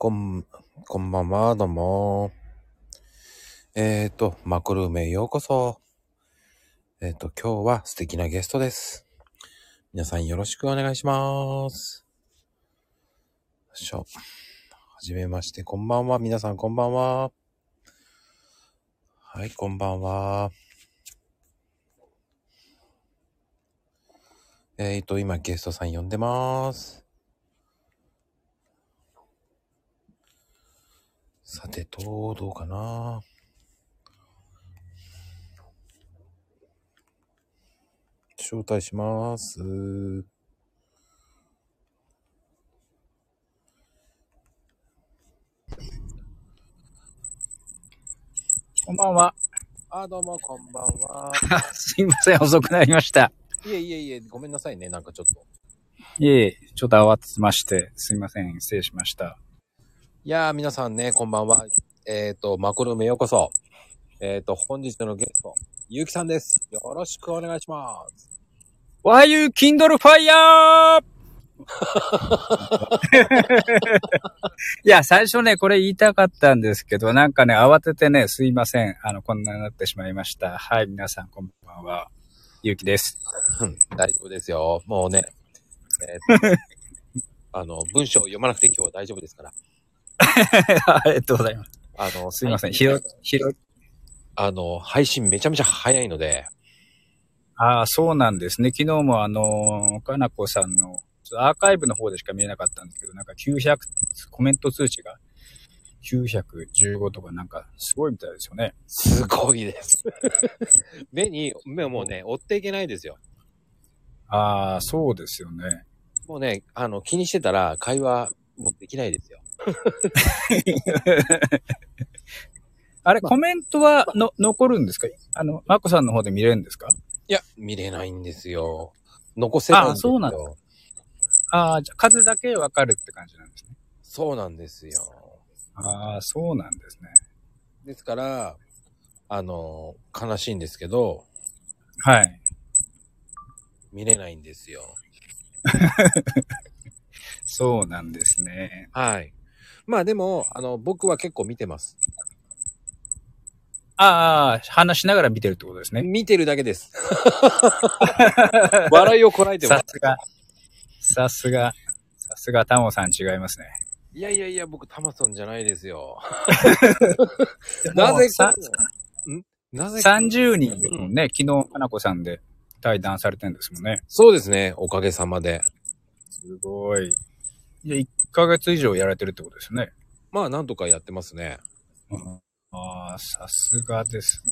こん、こんばんは、どうも。えっ、ー、と、マクルームへようこそ。えっ、ー、と、今日は素敵なゲストです。皆さんよろしくお願いします。よいしょ。はじめまして、こんばんは。皆さんこんばんは。はい、こんばんは。えっ、ー、と、今ゲストさん呼んでます。さてと、どうかな。招待します。こんばんは。あ、どうも、こんばんは。すいません、遅くなりました。いえいえいえ、ごめんなさいね、なんかちょっと。いえいえ、ちょっと慌てまして、すいません、失礼しました。いやー、皆さんね、こんばんは。えっ、ー、と、マコルーようこそ。えっ、ー、と、本日のゲスト、ゆうきさんです。よろしくお願いします。おはよう、キンドルファイヤーいや、最初ね、これ言いたかったんですけど、なんかね、慌ててね、すいません。あの、こんなになってしまいました。はい、皆さんこんばんは。ゆうきです。うん大丈夫ですよ。もうね、えーと あの、文章を読まなくて今日は大丈夫ですから。ありがとうございます。あの、すいません。ひろ、ひろ、あの、配信めちゃめちゃ早いので、ああ、そうなんですね。昨日もあの、かなこさんの、アーカイブの方でしか見えなかったんですけど、なんか900、コメント通知が915とかなんかすごいみたいですよね。すごいです。目に、目をもうね、追っていけないですよ。ああ、そうですよね。もうね、あの、気にしてたら会話もできないですよ。あれ、コメントはの、残るんですか？あの、マコさんの方で見れるんですか？いや、見れないんですよ。残せないんですよ。あそうなんだああ、じゃあ数だけわかるって感じなんですね。そうなんですよ。ああ、そうなんですね。ですから、あの、悲しいんですけど、はい。見れないんですよ。そうなんですね。はい。まあでも、あの、僕は結構見てます。ああ、話しながら見てるってことですね。見てるだけです。笑いをこらえてます。さすが。さすが。さすがタモさん違いますね。いやいやいや、僕、タマソンじゃないですよ。なぜかさ、ん？なぜか。30人でもね、昨日、かなこさんで対談されてるんですもんね。そうですね、おかげさまで。すごい。いや、1ヶ月以上やられてるってことですね。まあ、なんとかやってますね。ああ、さすがです。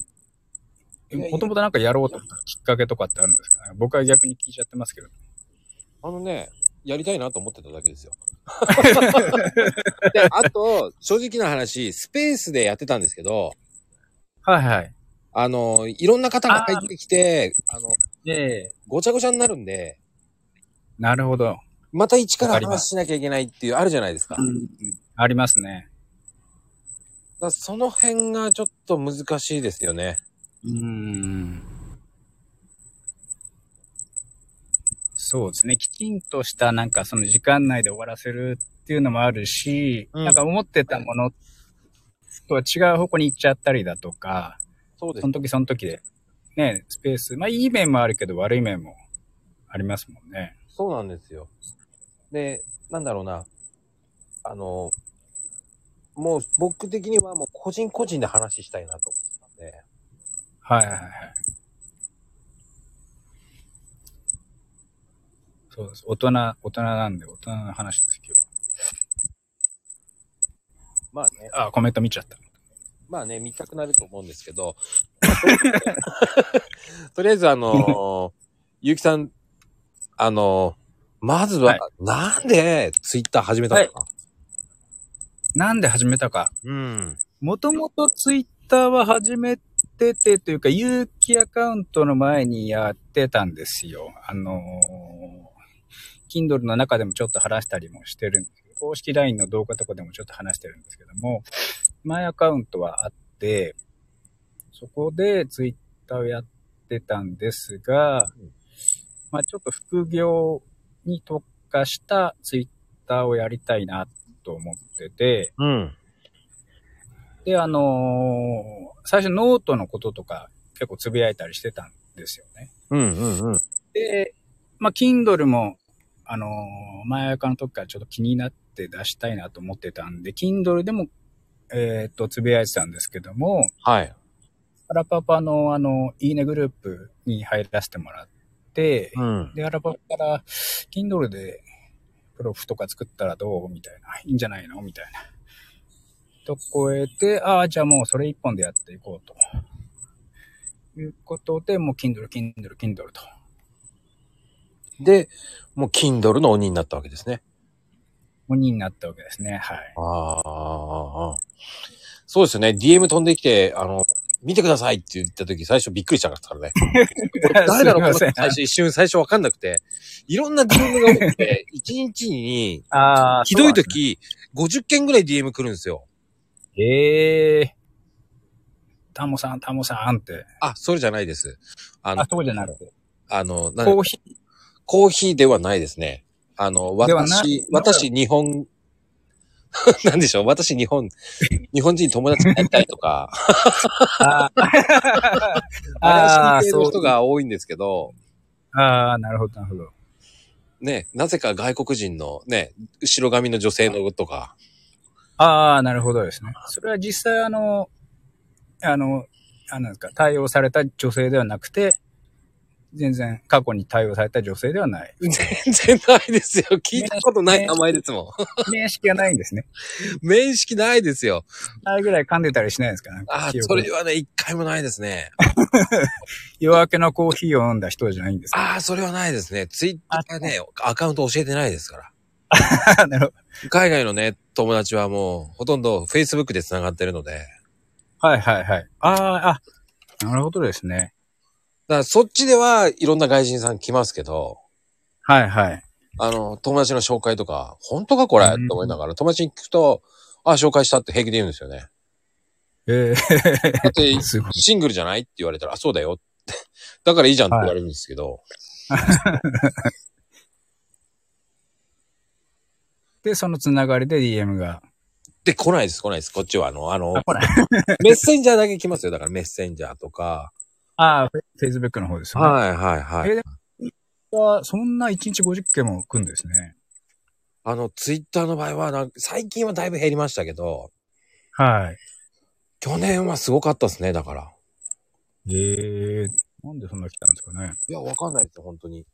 もともとなんかやろうと思ったきっかけとかってあるんですか？ね僕は逆に聞いちゃってますけど。あのね、やりたいなと思ってただけですよ。で、あと、正直な話、スペースでやってたんですけど、はいはい。あの、いろんな方が入ってきて、あの、ええごちゃごちゃになるんで、なるほど。また一からわかります話しなきゃいけないっていう、あるじゃないですか。だかありますね。らその辺がちょっと難しいですよね。うーん。そうですね。きちんとしたなんかその時間内で終わらせるっていうのもあるし、うんなんか思ってたものとは違う方向に行っちゃったりだとか、そうですその。時その時で、ね、スペース、まあいい面もあるけど悪い面もありますもんね。そうなんですよ。で、なんだろうな。あの、もう僕的にはもう個人個人で話したいなと思ってたんで、はいはいはい。そうです。大人、大人なんで大人の話です、今日まあね、は。あ、コメント見ちゃった。まあね、見たくなると思うんですけど、とりあえずあの、ゆうきさん、あの、まずは、はいなんでツイッター始めたのか。なんで始めたか。うん。もともとツイッターは始めててというか、有機アカウントの前にやってたんですよ。あのー、Kindle の中でもちょっと話したりもしてるんですけど、公式 LINE の動画とかでもちょっと話してるんですけども、前アカウントはあって、そこでツイッターをやってたんですが、まあちょっと副業に特化したツイッターをやりたいなと思ってて、うん。で、あのー最初ノートのこととか結構つぶやいたりしてたんですよね。うんうんうん。で、まあ、Kindle も、あのー前からの時からちょっと気になって出したいなと思ってたんで、Kindle でも、えっ、と、つぶやいてたんですけども、はい。アラパパのあの、いいねグループに入らせてもらって、うん。で、アラパパから、Kindle でプロフとか作ったらどう？みたいな。いいんじゃないの？みたいな。とこえて、ああ、じゃあもうそれ一本でやっていこうと。いうことで、もう Kindle、Kindle、Kindle と。で、もう Kindle の鬼になったわけですね。鬼になったわけですね。はい。ああ。そうですよね。DM 飛んできて、あの、見てくださいって言った時、最初びっくりしたからね。誰だろう？このすいません。人最初一瞬最初わかんなくて、いろんな DM が多くて、1日に、ひどい時、50件ぐらい DM 来るんですよ。ええタモさん、タモさんって。あ、それじゃないです。あのあ、、そうじゃなくて。あの、コーヒー。コーヒーではないですね。あの、私、私、日本、なんでしょう？私、日本、日本人友達になりたいとか、あ あそう。人が多いんですけど、ああ、なるほど、なるほど。ね、なぜか外国人のね、後ろ髪の女性のとか、ああ、なるほどですね。それは実際あの、あの、あなんですか、対応された女性ではなくて、全然過去に対応された女性ではない。全然ないですよ。聞いたことない名前ですもん。面識がないんですね。面識ないですよ。あれぐらい噛んでたりしないですか？あ記憶それはね、一回もないですね。夜明けのコーヒーを飲んだ人じゃないんですかああ、それはないですね。ツイッターね、アカウント教えてないですから。あなるほど。海外のね、友達はもう、ほとんど Facebook で繋がってるので、はいはいはい。ああ、あ、なるほどですね。だからそっちではいろんな外人さん来ますけど、はいはい。あの、友達の紹介とか、本当かこれ？ってうん思いながら、友達に聞くと、あ、紹介したって平気で言うんですよね。ええだって、すごい。シングルじゃないって言われたら、あ、そうだよって。だからいいじゃんって言われるんですけど、で、そのつながりで DM が。で、来ないです、来ないです。こっちは、あの、あの。メッセンジャーだけ来ますよ。だからメッセンジャーとか。ああ、Facebook の方ですよね。はいはいはい。えはそんな1日50件も来るんですね。あの、ツイッターの場合はなんか、最近はだいぶ減りましたけど、はい。去年はすごかったですね、だから。ええなんでそんな来たんですかね。いや、わかんないですよ、本当に。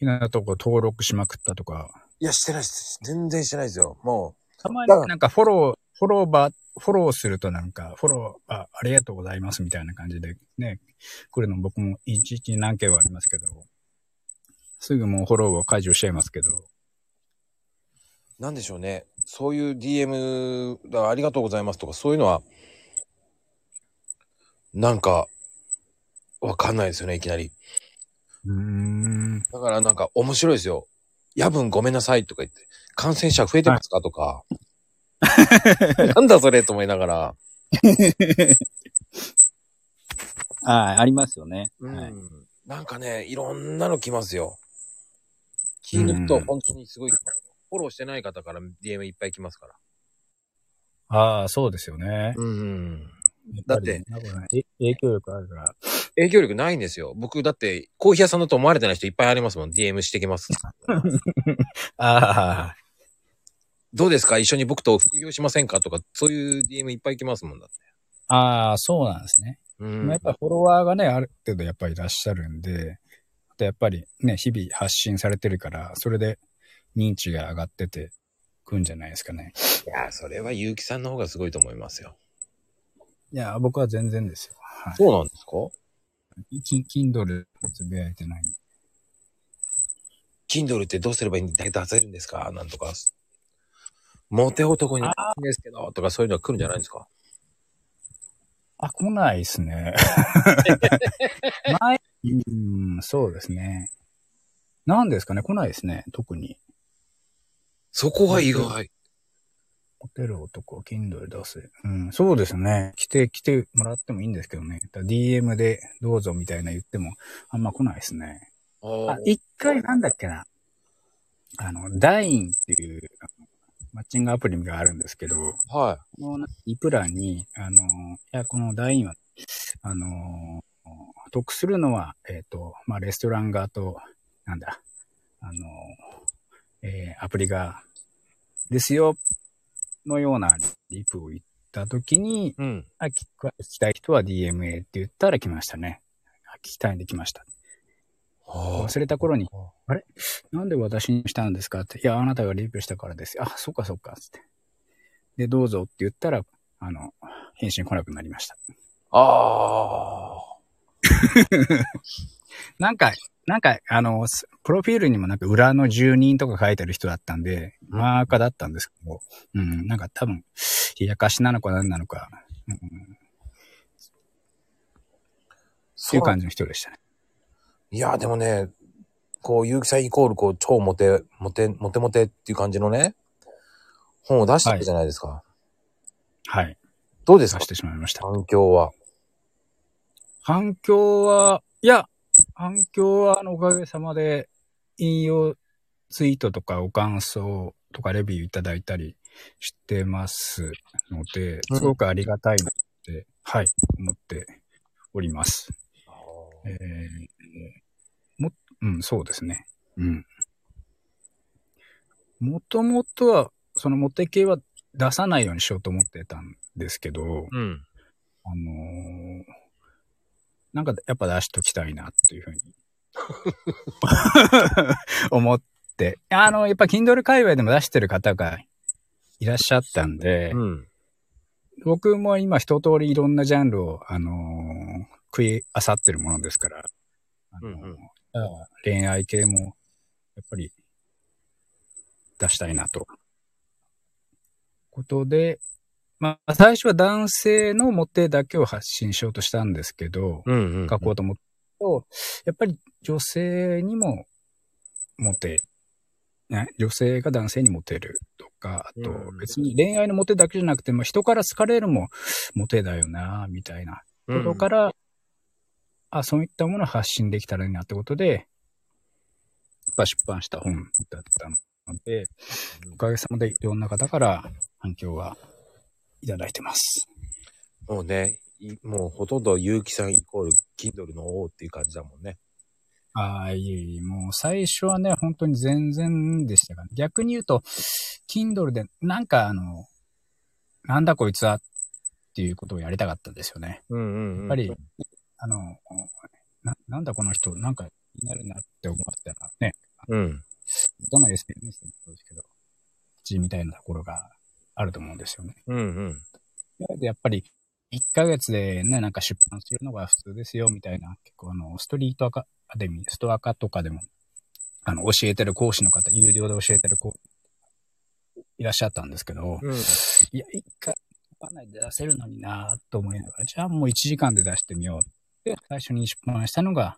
いなとこ登録しまくったとか。いや、してないです。全然してないですよ。もたまになんかフォロー、フォローバー、フォローするとなんか、フォロー、あ、ありがとうございますみたいな感じでね、来るの僕も一日に何件はありますけど、すぐもうフォローを解除しちゃいますけど。う、なんでしょうね。そういう DM、だありがとうございますとか、そういうのは、なんか、わかんないですよね、いきなり。うーん。だからなんか面白いですよ。夜分ごめんなさいとか言って、感染者増えてますか？とか。なんだそれと思いながら。あ あ、ありますよね。うんはい。なんかね、いろんなの来ますよ。聞い抜くと本当にすごい来ますよ。フォローしてない方から DM いっぱい来ますから。ああ、そうですよね。うん。やぱりなんかねえ影響力あるから。影響力ないんですよ。僕だってコーヒー屋さんだと思われてない人いっぱいありますもん。DM してきます。ああ、どうですか？一緒に僕と副業しませんか？とか、そういう DM いっぱい来ますもんだって。ああ、そうなんですね。うん。やっぱりフォロワーがね、ある程度やっぱりいらっしゃるんで、あとやっぱりね、日々発信されてるから、それで認知が上がっててくんじゃないですかね。いや、それは結城さんの方がすごいと思いますよ。いや、僕は全然ですよ。はそうなんですか？い。キ Kindle つぶやいてない。Kindle ってどうすればいいんだ？出せるんですか？なんとか。モテ男になるんですけど、とかそういうのが来るんじゃないですか？あ、来ないですね。前、うん、そうですね。なんですかね、来ないですね、特に。そこが意外。ホテル男、Kindle 出せ。うん、そうですね。来て、来てもらってもいいんですけどね。だ DM でどうぞみたいな言っても、あんま来ないですね。ああ、一回なんだっけな。あの、ダインっていう、あマッチングアプリがあるんですけど、はこのイプランに、あの、いや、この団員は、あの、得するのは、えっ、と、まあ、レストラン側と、なんだ、あの、えーアプリが、ですよ、のようなリプを言ったときに、い。うん。あ、聞き聞きたい人は DMA って言ったら来ましたね。あ聞きたいんで来ました。は忘れた頃に、なんで私にしたんですか？って。いや、あなたがリプしたからです。あ、そっかそっか、つって。で、どうぞって言ったら、あの、返信来なくなりました。ああ。なんか、なんか、あの、すプロフィールにもなんか裏の住人とか書いてる人だったんで、うんマーカーだったんですけど、うん、なんか多分、冷やかしなのか何なのか、うん、っていう感じの人でしたね。いや、でもね、こう、ゆうきさんイコール、こう、超モテ、モテ、モテモテっていう感じのね、本を出してるじゃないですか。はい。どうですか？出してしまいました。反響は。反響は、いや、反響は、あの、おかげさまで、引用ツイートとかお感想とかレビューいただいたりしてますので、うんすごくありがたいなって、はい、思っております。えー、も、うん、そうですね。うん。もともとは、そのモテ系は出さないようにしようと思ってたんですけど、うん。あのーなんかやっぱ出しときたいなっていうふうに 思って、あの、やっぱ Kindle 界隈でも出してる方がいらっしゃったんで、うん。僕も今一通りいろんなジャンルを、あのー食い漁ってるものですから、あのーうんうんあ恋愛系も、やっぱり出したいなと。ことで、まあ、最初は男性のモテだけを発信しようとしたんですけど、うん。うん。書こうと思ったと、やっぱり女性にもモテ、ね、女性が男性にモテるとか、あとうん別に恋愛のモテだけじゃなくて、まあ、人から好かれるもモテだよな、みたいなうんことから、あ、そういったものを発信できたらいいなってことで、出版した本だったので、おかげさまでいろんな方から反響はいただいてます。もうね、いもうほとんど結城さんイコール Kindle の王っていう感じだもんね。ああ、いえいえ、もう最初はね、本当に全然でしたから、ね、逆に言うと、Kindle でなんかあの、なんだこいつはっていうことをやりたかったんですよね。うんうん、うん。やっぱり、あの、ななんだこの人、なんかになるなって思ったらね、うん。どの SNS でもそうですけど、口みたいなところがあると思うんですよね。うんうん。で、やっぱり、1ヶ月でね、なんか出版するのが普通ですよ、みたいな、結構あの、ストリートアカデミー、ストアカとかでも、あの、教えてる講師の方、有料で教えてる講いらっしゃったんですけど、うん。いや、1回、出せるのになと思いながら、じゃあもう1時間で出してみようって、最初に出版したのが、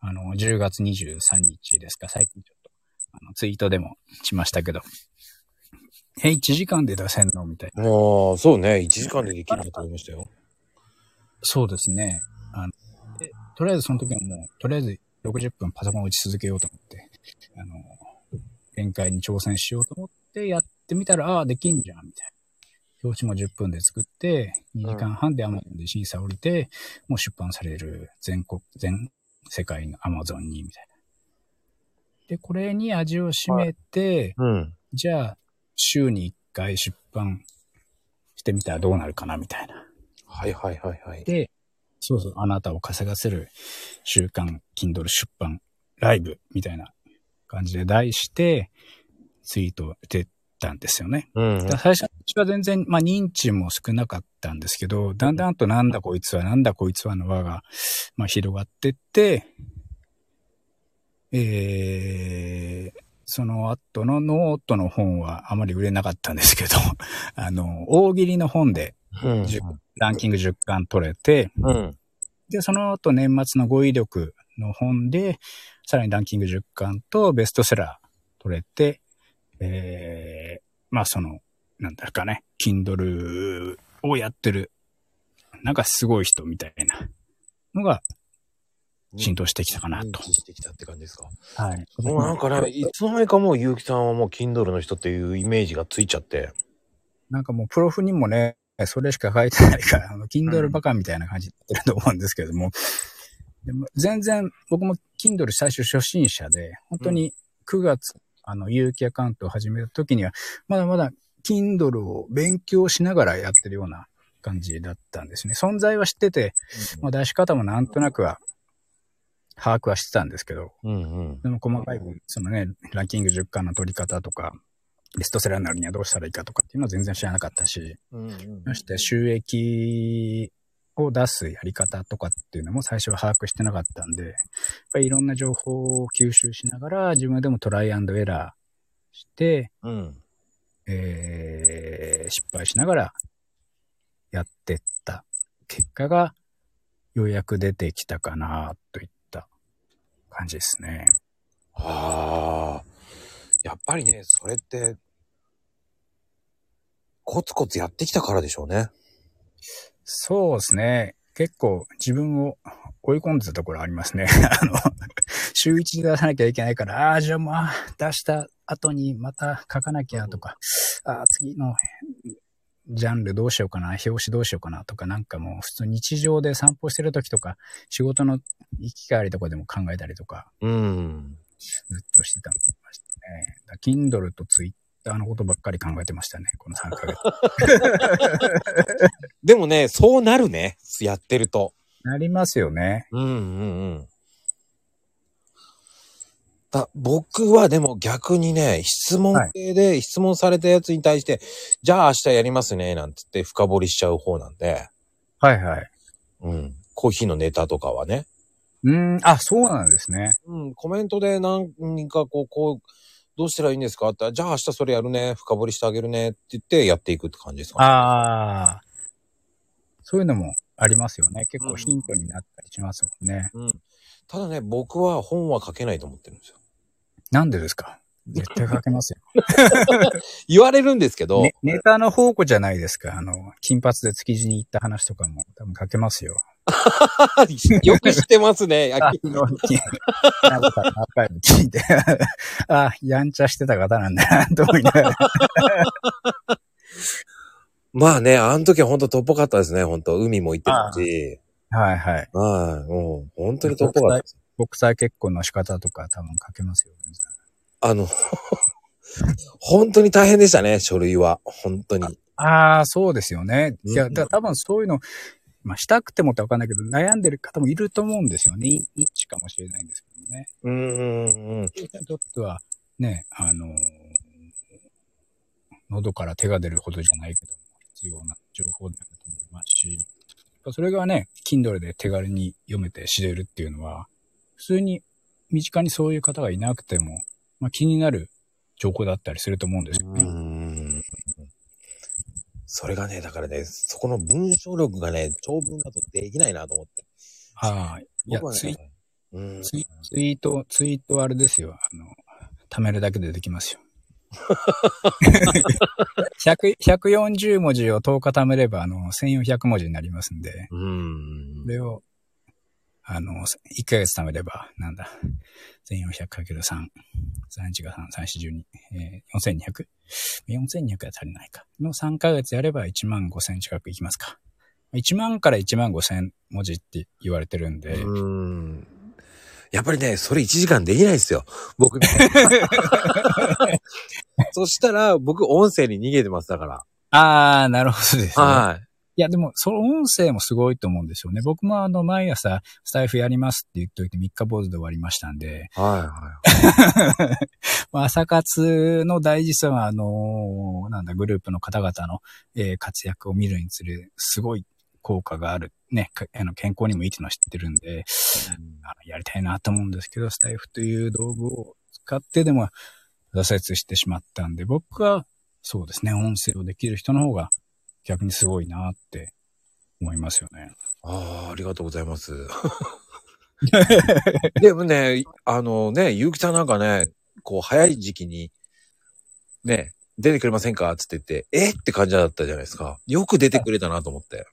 あの、10月23日ですか、最近ちょっと、あの、ツイートでもしましたけど、え、1時間で出せんの？みたいな。もう、そうね。1時間でできると思いましたよ。そうですね。あの、でとりあえずその時はもう、とりあえず60分パソコンを打ち続けようと思って、あの、限界に挑戦しようと思ってやってみたら、ああ、できんじゃん、みたいな。表紙も10分で作って、2時間半で Amazon で審査降りて、もう出版される全国、全世界の Amazon に、みたいな。で、これに味を占めて、うん。じゃあ、週に1回出版してみたらどうなるかな、みたいな。はいはいはいはい。で、そうそう、あなたを稼がせる週刊 Kindle 出版ライブみたいな感じで題してツイートをしてたんですよね。うん最初は全然、まあ認知も少なかったんですけど、だんだんとなんだこいつは、なんだこいつはの輪が、まあ広がってって、えー、その後のノートの本はあまり売れなかったんですけど、あの、大喜利の本でうん。10ランキング10冠取れて、うん。で、その後年末の語彙力の本で、さらにランキング10冠とベストセラー取れて、えー、まあその、なんだかね、Kindle をやってる、なんかすごい人みたいなのが、浸透してきたかなと。認知してきたって感じですか？はい。もうなんかね、いつの間にかもう結城さんはもう Kindle の人っていうイメージがついちゃって。なんかもうプロフにもね、それしか書いてないから、あの、Kindle バカみたいな感じになってると思うんですけども、でも全然、僕も Kindle 最初初心者で、本当に9月、あの、有機アカウントを始めた時には、まだまだ Kindle を勉強しながらやってるような感じだったんですね。存在は知ってて、まあ出し方もなんとなくは、把握はしてたんですけど、うんうん。でも細かい分、そのね、ランキング10巻の取り方とか、ベストセラーになるにはどうしたらいいかとかっていうのは全然知らなかったし、うんうんそして収益を出すやり方とかっていうのも最初は把握してなかったんで、やっぱりいろんな情報を吸収しながら自分でもトライアンドエラーして、うん。えー、失敗しながらやってった結果がようやく出てきたかなといった感じですね。ああ。やっぱりね、それって、コツコツやってきたからでしょうね。そうですね。結構自分を追い込んでたところありますね。あの、週一で出さなきゃいけないから、ああ、じゃあまあ、出した後にまた書かなきゃとか、ああ、次のジャンルどうしようかな、表紙どうしようかなとか、なんかもう普通日常で散歩してる時とか、仕事の行き帰りとかでも考えたりとか、うん。ずっとしてたましたね。だ Kindle と Twitter のことばっかり考えてましたね、この3ヶ月。でもね、そうなるね。やってると。なりますよね。うんうんうん。だ僕はでも逆にね、質問系で質問されたやつに対して、じゃあ明日やりますね、なんつって深掘りしちゃう方なんで、はいはい。うん。コーヒーのネタとかはね。うーん、あ、そうなんですね。うん、コメントで何かこう、こう、どうしたらいいんですかって言ったら、じゃあ明日それやるね、深掘りしてあげるねって言ってやっていくって感じですかね。ああ。そういうのもありますよね。結構ヒントになったりしますもんね。うん。ただね、僕は本は書けないと思ってるんですよ。なんでですか？絶対書けますよ。言われるんですけど、ね、ネタの宝庫じゃないですか。あの、金髪で築地に行った話とかも多分書けますよ。よく知ってますね。あ、昨日、なんかアーカイブ聞いて、あ、やんちゃしてた方なんだな、と思いながら。まあね、あの時は本当トップかったですね、本当海も行ってたし。はいはい。はい、もう本当にトップかったです。国際結婚の仕方とか多分書けますよ。全然あの、本当に大変でしたね、書類は。本当に。ああ、そうですよね。うんいや、だ多分そういうの、まあ、したくてもってわかんないけど、悩んでる方もいると思うんですよね。ニッチかもしれないんですけどね。うーん。にとっては、ね、あのー喉から手が出るほどじゃないけども、必要な情報であると思いますし、それがね、Kindle で手軽に読めて知れるっていうのは、普通に身近にそういう方がいなくても、まあ、気になる情報だったりすると思うんですようね。ん。それがね、だからね、そこの文章力がね、長文だとできないなと思って。はい。いやツイ。ツイツイート、ツイートはあれですよ。あの、貯めるだけでできますよ。100 140文字を10日貯めれば、あの、1400文字になりますんで、うんそ。れを、あの、1ヶ月貯めれば、なんだ、1400×3、31が3、3412、えー、4200? 4200は足りないか。の3ヶ月やれば1万5000近くいきますか。1万から1万5000文字って言われてるんで、うん。やっぱりね、それ1時間できないですよ。僕 そしたら、僕音声に逃げてます、だから。あー、なるほどですね。はい。いや、でも、その音声もすごいと思うんですよね。僕もあの、毎朝、スタイフやりますって言っといて、3日坊主で終わりましたんで、はい、はい。まあ朝活の大事さは、あのなんだ、グループの方々の、えー活躍を見るにつれ、すごい効果がある。ね、かあの健康にもいいっていうのは知ってるんで、あのやりたいなと思うんですけど、スタイフという道具を使ってでも挫折してしまったんで、僕は、そうですね、音声をできる人の方が逆にすごいなって思いますよね。ああ、ありがとうございます。でもね、あのね、ゆうきさんなんかね、こう、早い時期に、ね、出てくれませんかつって言って、えって感じだったじゃないですか。よく出てくれたなと思って。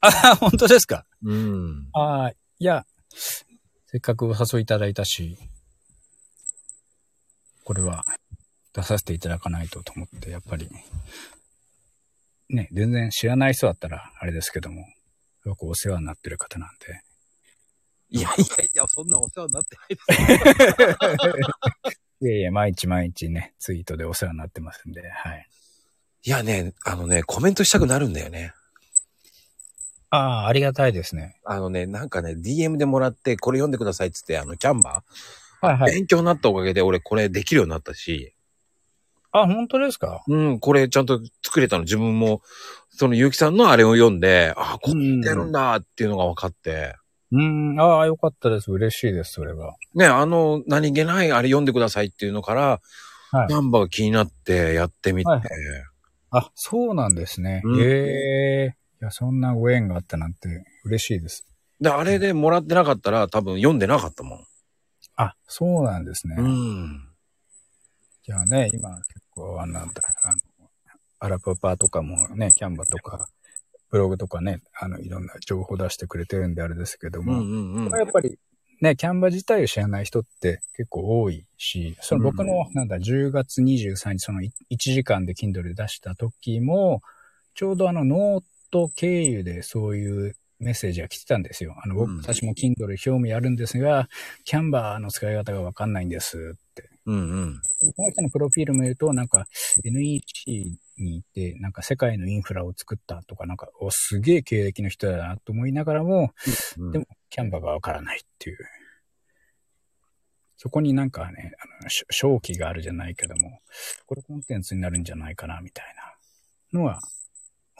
あ、本当ですか？うん。ああ、いや、せっかくお誘いいただいたし、これは出させていただかないとと思って、やっぱり、ね、全然知らない人だったらあれですけども、よくお世話になってる方なんで、いやいやいや、そんなお世話になってないです。いえいえ、毎日毎日ね、ツイートでお世話になってますんで、はい。いやね、あのね、コメントしたくなるんだよね。ああ、ありがたいですね。あのね、なんかね、DM でもらって、これ読んでくださいっつって、あの、キャンバー、はいはい。勉強になったおかげで、俺これできるようになったし、あ、本当ですか？うん、これちゃんと作れたの。自分も、その、ゆうきさんのあれを読んで、あ、こうてるんだっていうのが分かって、うん、ああ、よかったです。嬉しいです、それが。ね、あの、何気ないあれ読んでくださいっていうのから、はいナンバーが気になってやってみて、はいあ、そうなんですね。うんええいや、そんなご縁があったなんて嬉しいです。で、あれでもらってなかったら多分読んでなかったもん。あ、そうなんですね。うん。じゃあね、今結構、あんだ、あの、アラパパとかもね、キャンバとか、ブログとかね、あの、いろんな情報出してくれてるんであれですけども、うんうんうん。やっぱりね、 Canva自体を知らない人って結構多いし、その僕の、なんだ、10月23日、その1時間で Kindle で出した時も、ちょうどあのノート経由でそういうメッセージが来てたんですよ。あの、僕、うん私も Kindle 興味あるんですが、 Canvaの使い方がわかんないんですって。うんうん。この人のプロフィール見ると、なんか NEC にいて、なんか世界のインフラを作ったとか、なんか、お、すげえ経歴の人だなと思いながらも、うんでも、キャンバーがわからないっていう。そこになんかね、あの、し正気があるじゃないけども、これコンテンツになるんじゃないかな、みたいなのは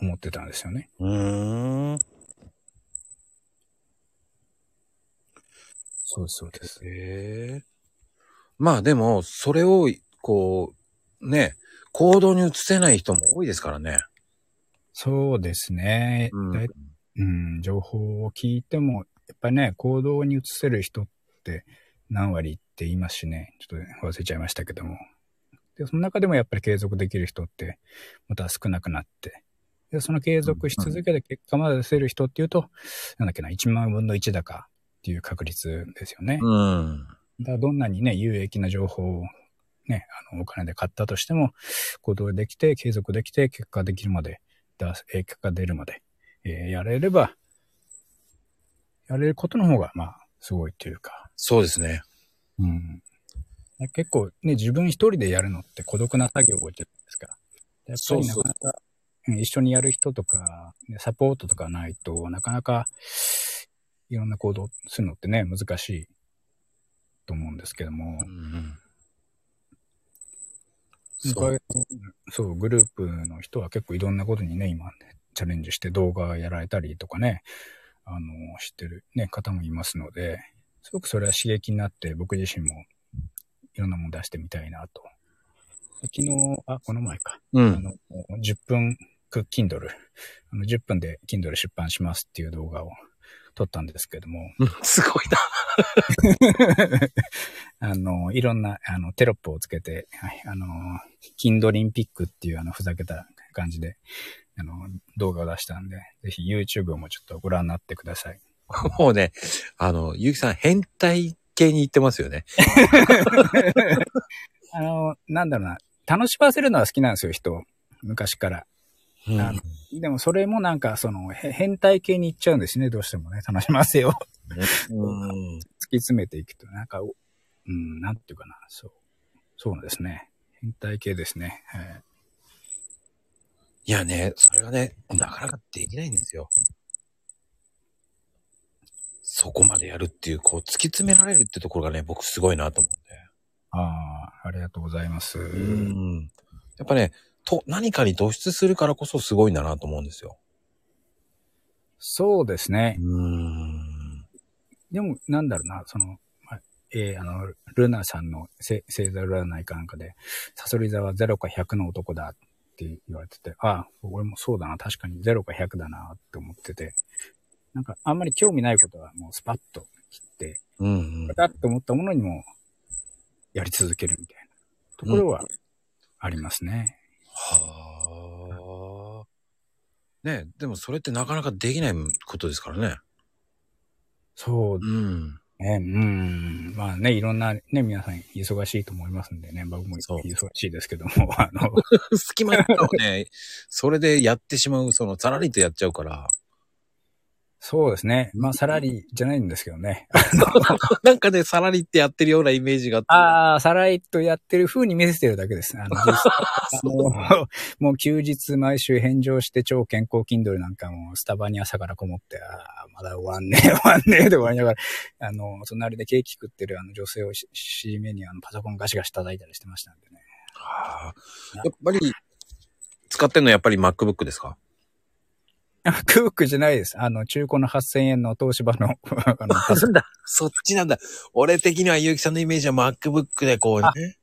思ってたんですよね。うーん。そうそうです。へえ。まあでも、それを、こう、ね、行動に移せない人も多いですからね。そうですね。うんうん、情報を聞いても、やっぱりね、行動に移せる人って何割って言いますしね、ちょっと忘れちゃいましたけども。で、その中でもやっぱり継続できる人って、また少なくなって、で、その継続し続けて結果まで出せる人っていうと、なんだっけな、1万分の1だかっていう確率ですよね。うん。だどんなにね、有益な情報をね、あの、お金で買ったとしても、行動できて、継続できて、結果できるまで、出す、えー結果出るまで、えーやれれば、やれることの方が、まあ、すごいっていうか、そうですね。うん。結構ね、自分一人でやるのって孤独な作業じゃないですか。やっぱりなかなか、うん一緒にやる人とか、ねサポートとかないとなかなか、いろんな行動するのってね、難しいと思うんですけども、うんそう。そうそう、グループの人は結構いろんなことにね、今、チャレンジして動画やられたりとかね、あの、知ってる、ね、方もいますので、すごくそれは刺激になって、僕自身もいろんなもの出してみたいなと。昨日、あ、この前か。うあん。の、10分、ク Kindle、あの10分で Kindle 出版しますっていう動画を撮ったんですけども、すごいな。あの、いろんな、あの、テロップをつけて、はい、あの、キンドリンピックっていう、あの、ふざけた感じで、あの、動画を出したんで、ぜひ YouTube もちょっとご覧になってください。もうね、あの、ゆうきさん変態系に行ってますよね。あの、なんだろうな、楽しませるのは好きなんですよ、人を。昔から。うんあのでもそれもなんか、その、へ変態系に行っちゃうんですね、どうしてもね。楽しませよう。うん。突き詰めていくと、なんか、おうん、なんていうかな、そう。そうですね。変態系ですね。はいいやね、それがね、なかなかできないんですよ。そこまでやるっていう、こう、突き詰められるってところがね、僕すごいなと思って。ああ、ありがとうございます。うん。やっぱね、と、何かに突出するからこそすごいんだなと思うんですよ。そうですね。うん。でも、なんだろうな、その、まあえーあの、ルナさんのせ星座占いかなんかで、サソリ座は0か100の男だって言われてて、ああ、俺もそうだな、確かに0か100だなって思ってて、なんかあんまり興味ないことはもうスパッと切って、うんうん。だって思ったものにもやり続けるみたいなところはありますね。はあ。ねでもそれってなかなかできないことですからね。そううん。ね、うん。まあね、いろんなね、皆さん忙しいと思いますんでね、僕も忙しいですけども、あの、隙間をね、それでやってしまう、その、さらりとやっちゃうから。そうですね。まあ、サラリーじゃないんですけどね。なんかね、さらりってやってるようなイメージがあって。ああ、サラリーとやってる風に見せてるだけです。あの、あのもう休日毎週返上して超健康 Kindle なんかもスタバに朝からこもって、ああ、まだ終わんねえ、終わんねえで終わりながら、あの、隣でケーキ食ってるあの女性をし締めにあのパソコンガシガシ叩いたりしてましたんでね。はあやっぱり、使ってんのやっぱり MacBook ですか？クックじゃないです。あの、中古の8000円の東芝の、あの、パソコンだ。そっちなんだ。俺的にはゆうきさんのイメージは MacBook でこうね。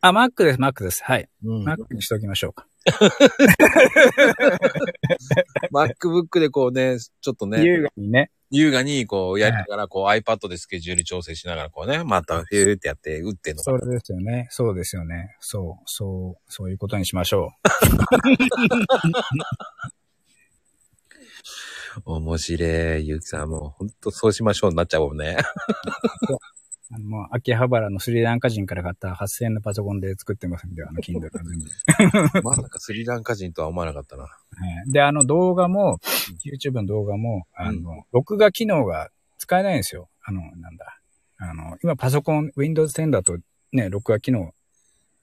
あ、Mac です、Mac です。はい。うん、Mac にしておきましょうか。MacBook でこうね、ちょっとね、優雅にね。優雅にこうやりながら、こう iPad でスケジュール調整しながらこうね、またフィーってやって打ってんのかそれですよね。そうですよね。そう、そう、そういうことにしましょ 面白い。ゆうきさんもうほんとそうしましょうになっちゃうもんね。う。あの、もう、秋葉原のスリランカ人から買った8000円のパソコンで作ってますんで、あの、Kindle の全部。まさかスリランカ人とは思わなかったな。はいで、あの動画も、YouTube の動画も、あの、録画機能が使えないんですよ。あの、なんだ。あの、今パソコン、Windows 10だとね、録画機能、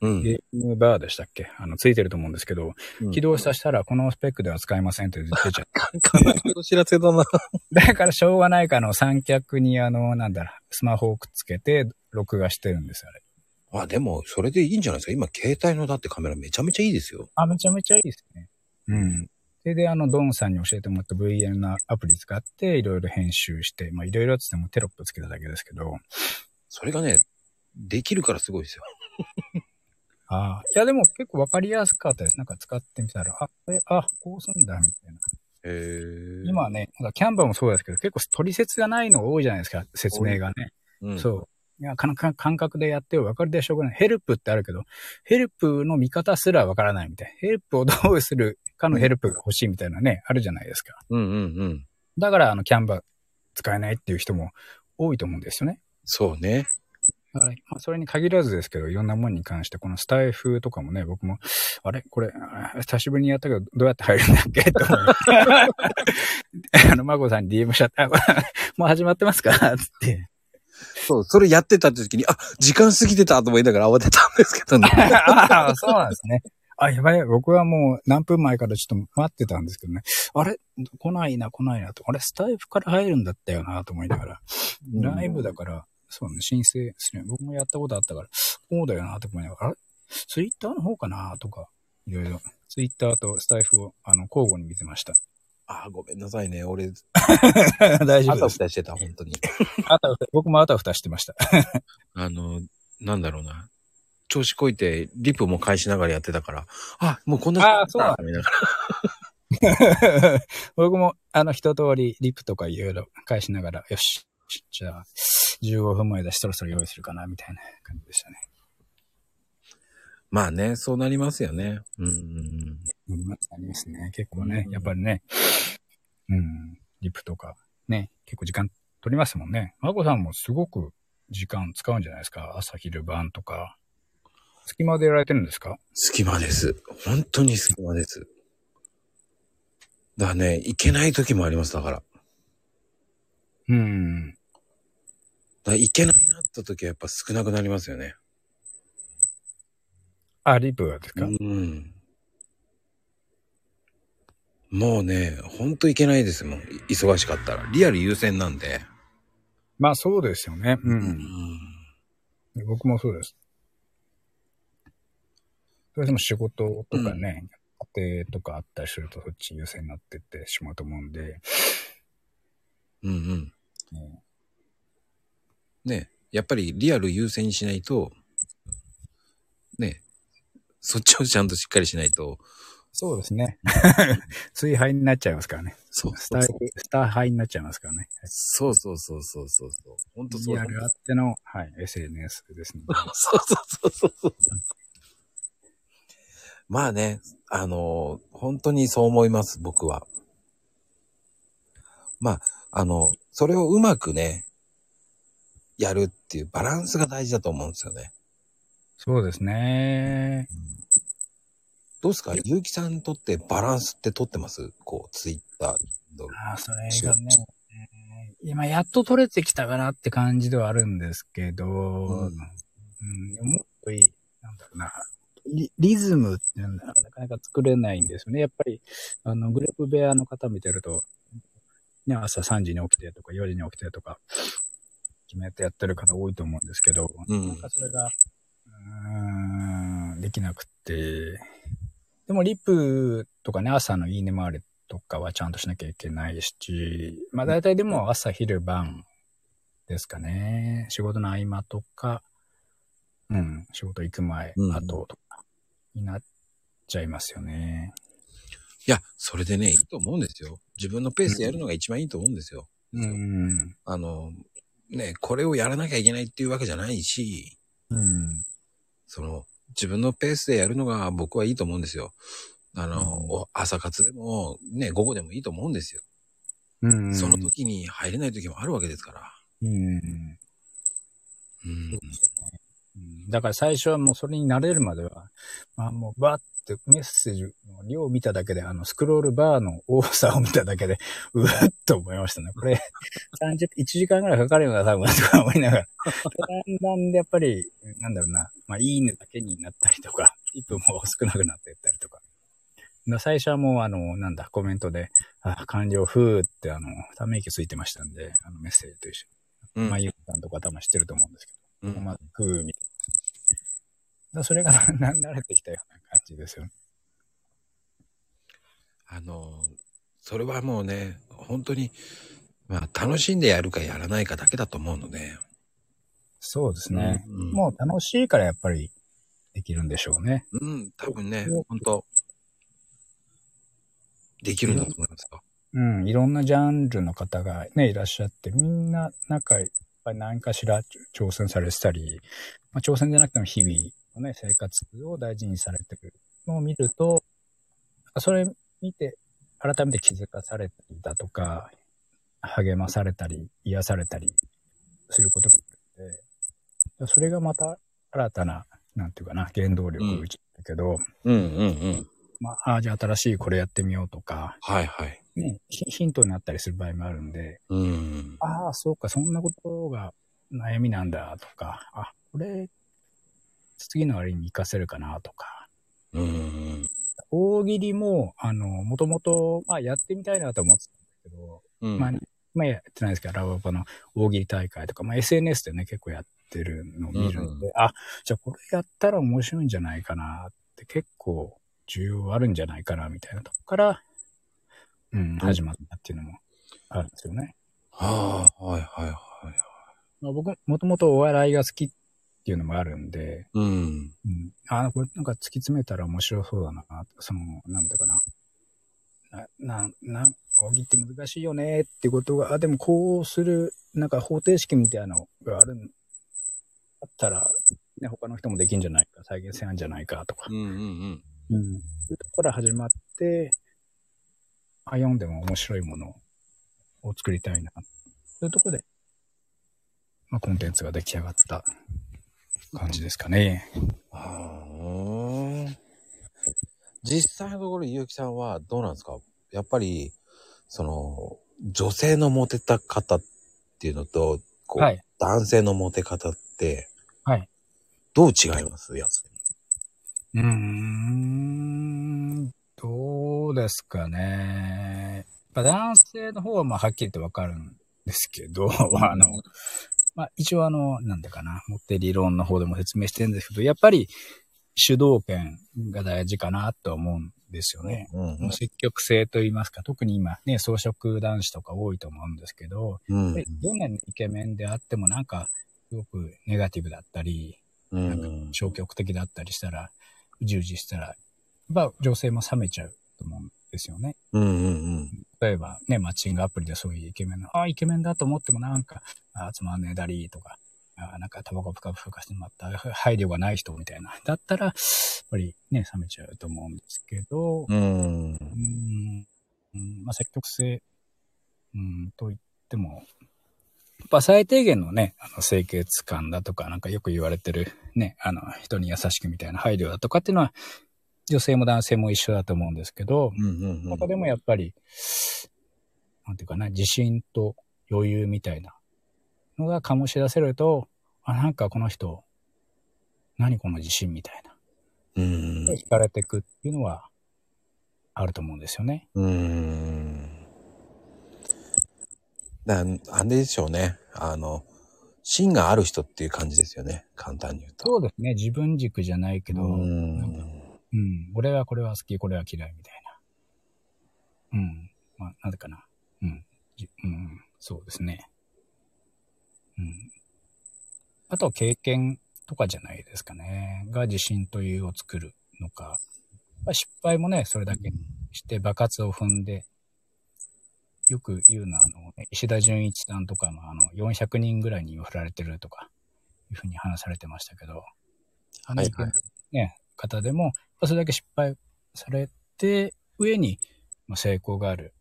うん。ゲームバーでしたっけ？あの、ついてると思うんですけど、起動させたらこのスペックでは使えませんって出ちゃう。悲しいお知らせだな。だからしょうがないかの三脚にあの、なんだろう、スマホをくっつけて録画してるんですよ、あれ。あ、でも、それでいいんじゃないですか？今、携帯のだってカメラめちゃめちゃいいですよ。あ、めちゃめちゃいいですね。うん。それで、あの、ドンさんに教えてもらった VN のアプリ使って、いろいろ編集して、まあ、いろいろって言ってもテロップつけただけですけど、それがね、できるからすごいですよ。ああ、いや、でも結構わかりやすかったです。なんか使ってみたら、あ、え、あ、こうすんだ、みたいな。へー今はね、なんか Canvaもそうですけど、結構取説がないのが多いじゃないですか、説明がね。うん、そう。いや、感覚でやってよ。わかるでしょうがない。ヘルプってあるけど、ヘルプの見方すらわからないみたいな。ヘルプをどうするかのヘルプが欲しいみたいなね、あるじゃないですか。うんうんうん。だから、あの、 Canva使えないっていう人も多いと思うんですよね。そうね。だからまあ、それに限らずですけど、いろんなものに関して、このスタエフとかもね、僕も、あれ？これ、あ久しぶりにやったけど、どうやって入るんだっけ？と思って。あの、マコさんに DM しちゃった。あ もう始まってますかつって。そう、それやってたって時に、あ、時間過ぎてたと思いながら慌てたんですけどね。ああ、そうなんですね。あ、やばい。僕はもう何分前からちょっと待ってたんですけどね。あれ？来ないな、来ないなと。あれスタイフから入るんだったよな、と思いながら。ライブだから、そうね、申請する。僕もやったことあったから、そうだよな、と思いながら、あれ？ツイッターの方かな、とか、いろいろ。ツイッターとスタイフを、あの、交互に見てました。あ、ごめんなさいね。俺、大丈夫です。あたふたしてた、本当に。あたふた僕もあたふたしてました。あの、なんだろうな。調子こいて、リプも返しながらやってたから、あ、もうこんなあそうなんだ思いながら 僕も、あの、一通りリプとかいろいろ返しながら、よし、じゃあ、15分前だし、そろそろ用意するかな、みたいな感じでしたね。まあね、そうなりますよね。うんうんうん。うんありますね。結構ねう、んやっぱりね、うん、リプとか、ね、結構時間取りますもんね。まこさんもすごく時間使うんじゃないですか？朝、昼、晩とか。隙間でやられてるんですか？隙間です。本当に隙間です。だね、行けない時もあります、だから。うん。ら行けないなった時はやっぱ少なくなりますよね。あ、リプがですか、うん。もうね、ほんと行けないですもん。い忙しかったら。リアル優先なんで。まあそうですよね。う。うん僕もそうです。それでも仕事とかね、家庭とかあったりするとそっち優先になってってしまうと思うんで、うんうん。うんね、やっぱりリアル優先にしないと、ね、そっちをちゃんとしっかりしないと、そうですね。追廃になっちゃいますからね。そうスター、スター廃になっちゃいますからね。そうそうそうそうそうそう。ほんとそうだ。リアルあっての、はい、SNS ですので。そうそうそうそうそう。まあね、あの本当にそう思います、僕は。まあ、あの、それをうまくね、やるっていうバランスが大事だと思うんですよね。そうですね。どうですか？ゆうきさんにとってバランスって取ってます？こう、ツイッター。ああ、それがね、今やっと取れてきたかなって感じではあるんですけど、うん、うん、もっといい、なんだろうな、リリズムっていうのはなかなか作れないんですよね。やっぱり、あの、グループ部屋の方見てると、ね、朝3時に起きてとか4時に起きてとか、決めてやってる方多いと思うんですけど、うん、なんかそれが、うん、できなくて、でもリップとかね、朝のいいね回りとかはちゃんとしなきゃいけないし、まあ大体でも朝昼晩ですかね。仕事の合間とか、うん、仕事行く前、うん、後とかになっちゃいますよね。いや、それでね、いいと思うんですよ。自分のペースでやるのが一番いいと思うんですよ。うん。あの、ね、これをやらなきゃいけないっていうわけじゃないし、うん。その、自分のペースでやるのが僕はいいと思うんですよ。あの、うん、朝活でも、ね、午後でもいいと思うんですよ。うん。その時に入れない時もあるわけですから。うん。うん。だから最初はもうそれに慣れるまでは、まあもうバッってメッセージの量を見ただけで、あの、スクロールバーの多さを見ただけで、うわっと思いましたね。これ、30、1時間ぐらいかかるような多分とか思いながら。だんだんでやっぱり、なんだろうな、まあ、いいねだけになったりとか、1分も少なくなっていったりとか。最初はもう、あの、なんだ、コメントで、あ、完了、ふーって、あの、ため息ついてましたんで、あの、メッセージと一緒に。うん、まあ、ゆうさんとか多分知ってると思うんですけど、うん、まあ、ふーみたいな。それが な、慣れてきたような感じですよね。あの、それはもうね、本当に、まあ、楽しんでやるかやらないかだけだと思うので。そうですね。うんうん、もう楽しいからやっぱりできるんでしょうね。うん、多分ね、本当できるんだと思いますか。うん、いろんなジャンルの方がね、いらっしゃって、みんな、なんか、やっぱり何かしら挑戦されてたり、まあ、挑戦じゃなくても日々のね、生活を大事にされてるのを見ると、それ見て、改めて気づかされたりだとか、励まされたり、癒されたりすることがあるので、それがまた新たな、なんていうかな、原動力だけど、うん、うんうんうんまあ、あじゃあ新しいこれやってみようとか、はいはい。ね、ヒントになったりする場合もあるんで、うん。ああ、そうか、そんなことが悩みなんだとか、あ、これ、次の割に活かせるかなとか。うん。大喜利も、あの、もともと、まあ、やってみたいなと思ってたんですけど、うん、まあ、まあ、やってないですけど、ラブパの大喜利大会とか、まあ、SNS でね、結構やってるのを見るので、うん、あ、じゃあこれやったら面白いんじゃないかなって結構需要あるんじゃないかな、みたいなとこから、うん、始まったっていうのもあるんですよね。はあ、はいはいはい。まあ、僕、もともとお笑いが好きっていうのもあるんで、うん。うん、あ、これなんか突き詰めたら面白そうだな、その、なんだかな。な、な、な、大喜利って難しいよねってことが、あ、でもこうする、なんか方程式みたいなのがあるんだったら、ね、他の人もできんじゃないか、再現性あるんじゃないかとか。うんうんうん。うん。そういうところから始まって、あ、読んでも面白いものを作りたいな。そういうところで、まあ、コンテンツが出来上がった感じですかね。はあ。実際のところ、ゆうきさんはどうなんですか？やっぱり、その、女性のモテた方っていうのと、こう、はい、男性のモテ方って、はい。どう違います？やつうーん、どうですかね。まあ、男性の方はまあはっきりとわかるんですけど、あの、まあ一応あの、なんだかな、持って理論の方でも説明してるんですけど、やっぱり主導権が大事かなと思うんですよね。うんうん、積極性と言いますか、特に今ね、装飾男子とか多いと思うんですけど、うん、どんなにイケメンであってもなんか、すごくネガティブだったり、なんか消極的だったりしたら、従事したら、まあ女性も冷めちゃうと思うんですよね。うんうんうん。例えばね、マッチングアプリでそういうイケメンの、ああ、イケメンだと思ってもなんか、あつまんねえだりとか、あなんかタバコぷかぷかしてもらった、配慮がない人みたいな。だったら、やっぱりね、冷めちゃうと思うんですけど、うん。うん、まあ積極性、うん、と言っても、ぱ最低限のね、あの清潔感だとか、なんかよく言われてるね、あの、人に優しくみたいな配慮だとかっていうのは、女性も男性も一緒だと思うんですけど、うんうんうん。ここでもやっぱり、なんていうかな、自信と余裕みたいなのが醸し出せると、あ、なんかこの人、何この自信みたいな。うん。惹かれていくっていうのは、あると思うんですよね。うーん。だあれでしょうね。あの、芯がある人っていう感じですよね。簡単に言うと。そうですね。自分軸じゃないけど、ううん、ん。俺はこれは好き、これは嫌いみたいな。うん。まあ、なんでかな。うん。じうん、そうですね。うん。あと、経験とかじゃないですかね。が自信というを作るのか。まあ失敗もね、それだけして、爆発を踏んで、よく言うのは、あの、ね、石田純一さんとかの、あの、400人ぐらいに振られてるとか、いうふうに話されてましたけど、あのはいはいね、方でも、それだけ失敗されて、上にまあ成功がある、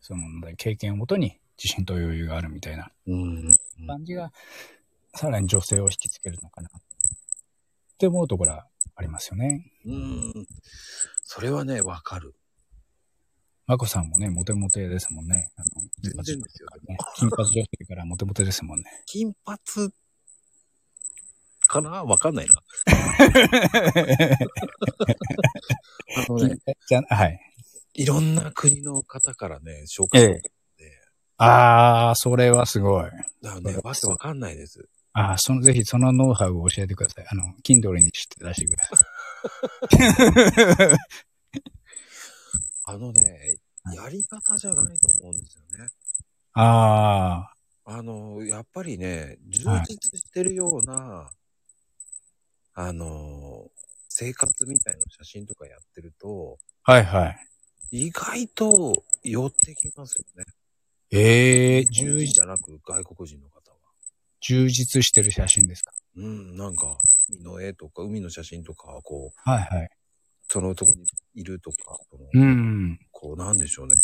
その経験をもとに自信と余裕があるみたいなうん。感じが、さらに女性を引きつけるのかな、って思うところはありますよね。うん。それはね、わかる。まこさんもね、モテモテですもんね。あの全然ですよね。金髪女性からモテモテですもんね。金髪かな？わかんないな。あのね、じゃはい。いろんな国の方からね、紹介されて、あー、それはすごい。だからね、わけわかんないです。あー、その、ぜひそのノウハウを教えてください。あの、Kindle にして出してください。あのね、やり方じゃないと思うんですよね。ああの、やっぱりね、充はい実してるような、あの、生活みたいな写真とかやってると、ー、はいはい。意外と寄ってきますよね。えー、日本充実人じゃなく外国人の方は。充実してる写真ですか？うん、なんか、海の絵とか、海の写真とか、こう、はいはい。そのとこにいるとか、うん。こう、なんでしょうね。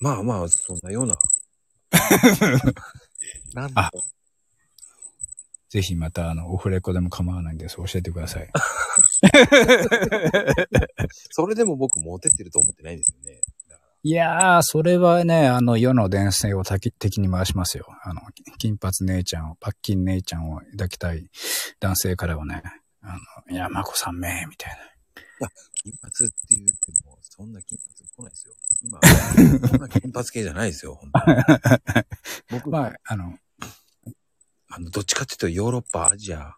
まあまあ、そんなような。なんだあぜひまた、あの、オフレコでも構わないんです。教えてください。それでも僕モテてると思ってないんですよね。いやー、それはね、あの、世の伝説を敵敵に回しますよ。あの、金髪姉ちゃんを、パッキン姉ちゃんを抱きたい男性からはね、あの、いや、まこさんめみたいな。ら金髪って言っても、そんな金髪来ないですよ。今、そんな金髪系じゃないですよ、本当に。僕、まあ、あの、あの、どっちかっていうとヨーロッパ、アジア、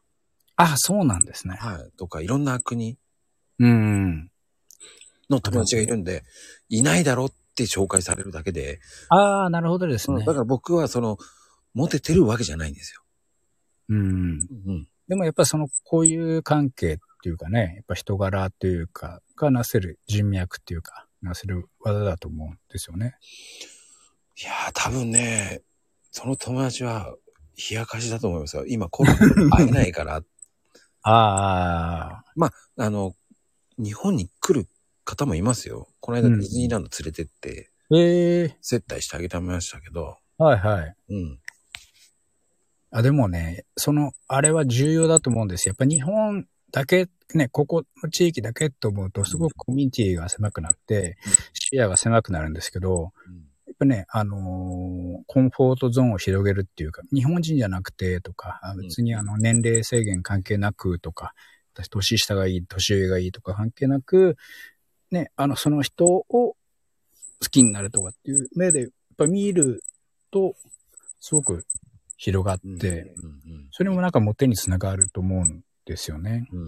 あ、そうなんですね。はい、とかいろんな国うん。の友達がいるんで、いないだろって紹介されるだけで、ああ、なるほどですね。だから僕はその、モテてるわけじゃないんですよ。うん。うん。でもやっぱその、こういう関係っていうかね、やっぱ人柄っていうか、がなせる人脈っていうか、なせる技だと思うんですよね。いやー、多分ね、その友達は、冷やかしだと思いますよ。今コロナで会えないから、あ あ、あの、日本に来る方もいますよ。この間うんディズニーランド連れてって、ええ接待してあげてましたけど、はいはい。うん。あ、でもね、その、あれは重要だと思うんですよ。やっぱ日本だけ、ね、ここの地域だけと思うと、すごくコミュニティが狭くなって、視野が狭くなるんですけど、やっぱね、あのーコンフォートゾーンを広げるっていうか、日本人じゃなくてとか、あ別にあの、年齢制限関係なくとか、私年下がいい、年上がいいとか関係なく、ね、あの、その人を好きになるとかっていう目で、やっぱ見ると、すごく広がうん。って、それもなんかモテにつながると思うんですよね。うんう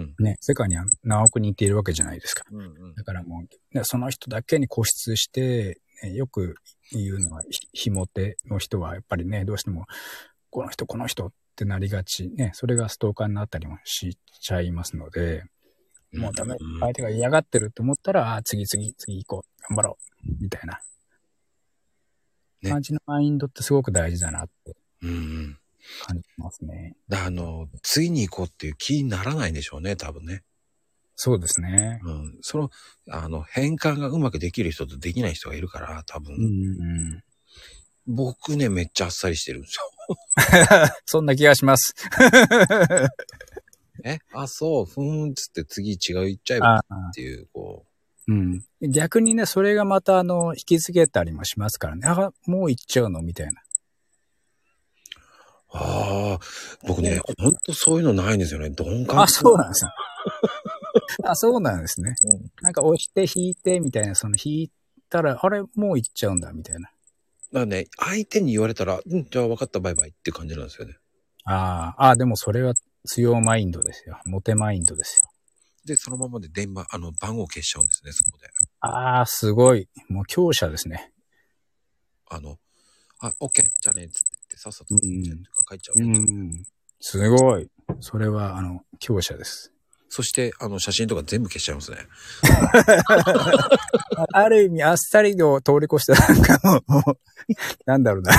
んね、世界には何億人っているわけじゃないですか。うんうんだからもう、ね、その人だけに固執して、ねよく言うのは、ひひも手の人はやっぱりね、どうしても、この人、この人ってなりがち。ね、それがストーカーになったりもしちゃいますので、うん。もうダメん。相手が嫌がってると思ったら、あー次次次行こう。頑張ろう。みたいな。ね感じのマインドってすごく大事だなってうんうん。感じますね。だあの、次に行こうっていう気にならないんでしょうね、多分ね。そうですね。うん。その、あの、変換がうまくできる人とできない人がいるから、多分。うんうんうん。僕ね、めっちゃあっさりしてるんですよ。そんな気がします。え？あ、そう、ふーんっつって次違う行っちゃえばあっていう、こうん。逆にね、それがまた、あの、引き継げたりもしますからね。あ、もう行っちゃうの？みたいな。う。ああ、僕ね、ほんとそういうのないんですよね。鈍感。あ、そうなんですね。あ、そうなんですね。うんなんか押して引いてみたいな、その引いたら、あれ、もう行っちゃうんだみたいな。だからね、相手に言われたら、うん、じゃあ分かった、バイバイって感じなんですよね。ああ、あでもそれは強マインドですよ。モテマインドですよ。で、そのままで電話、あの、番号消しちゃうんですね、そこで。ああ、すごい。もう強者ですね。あの、あ、オッケー、じゃあね、つってさっさと、うんじゃあ帰っちゃう、うん。すごい。それは、あの、強者です。そして、あの、写真とか全部消しちゃいますね。あ ある意味、あっさりを通り越した、なんかもう、なんだろうな。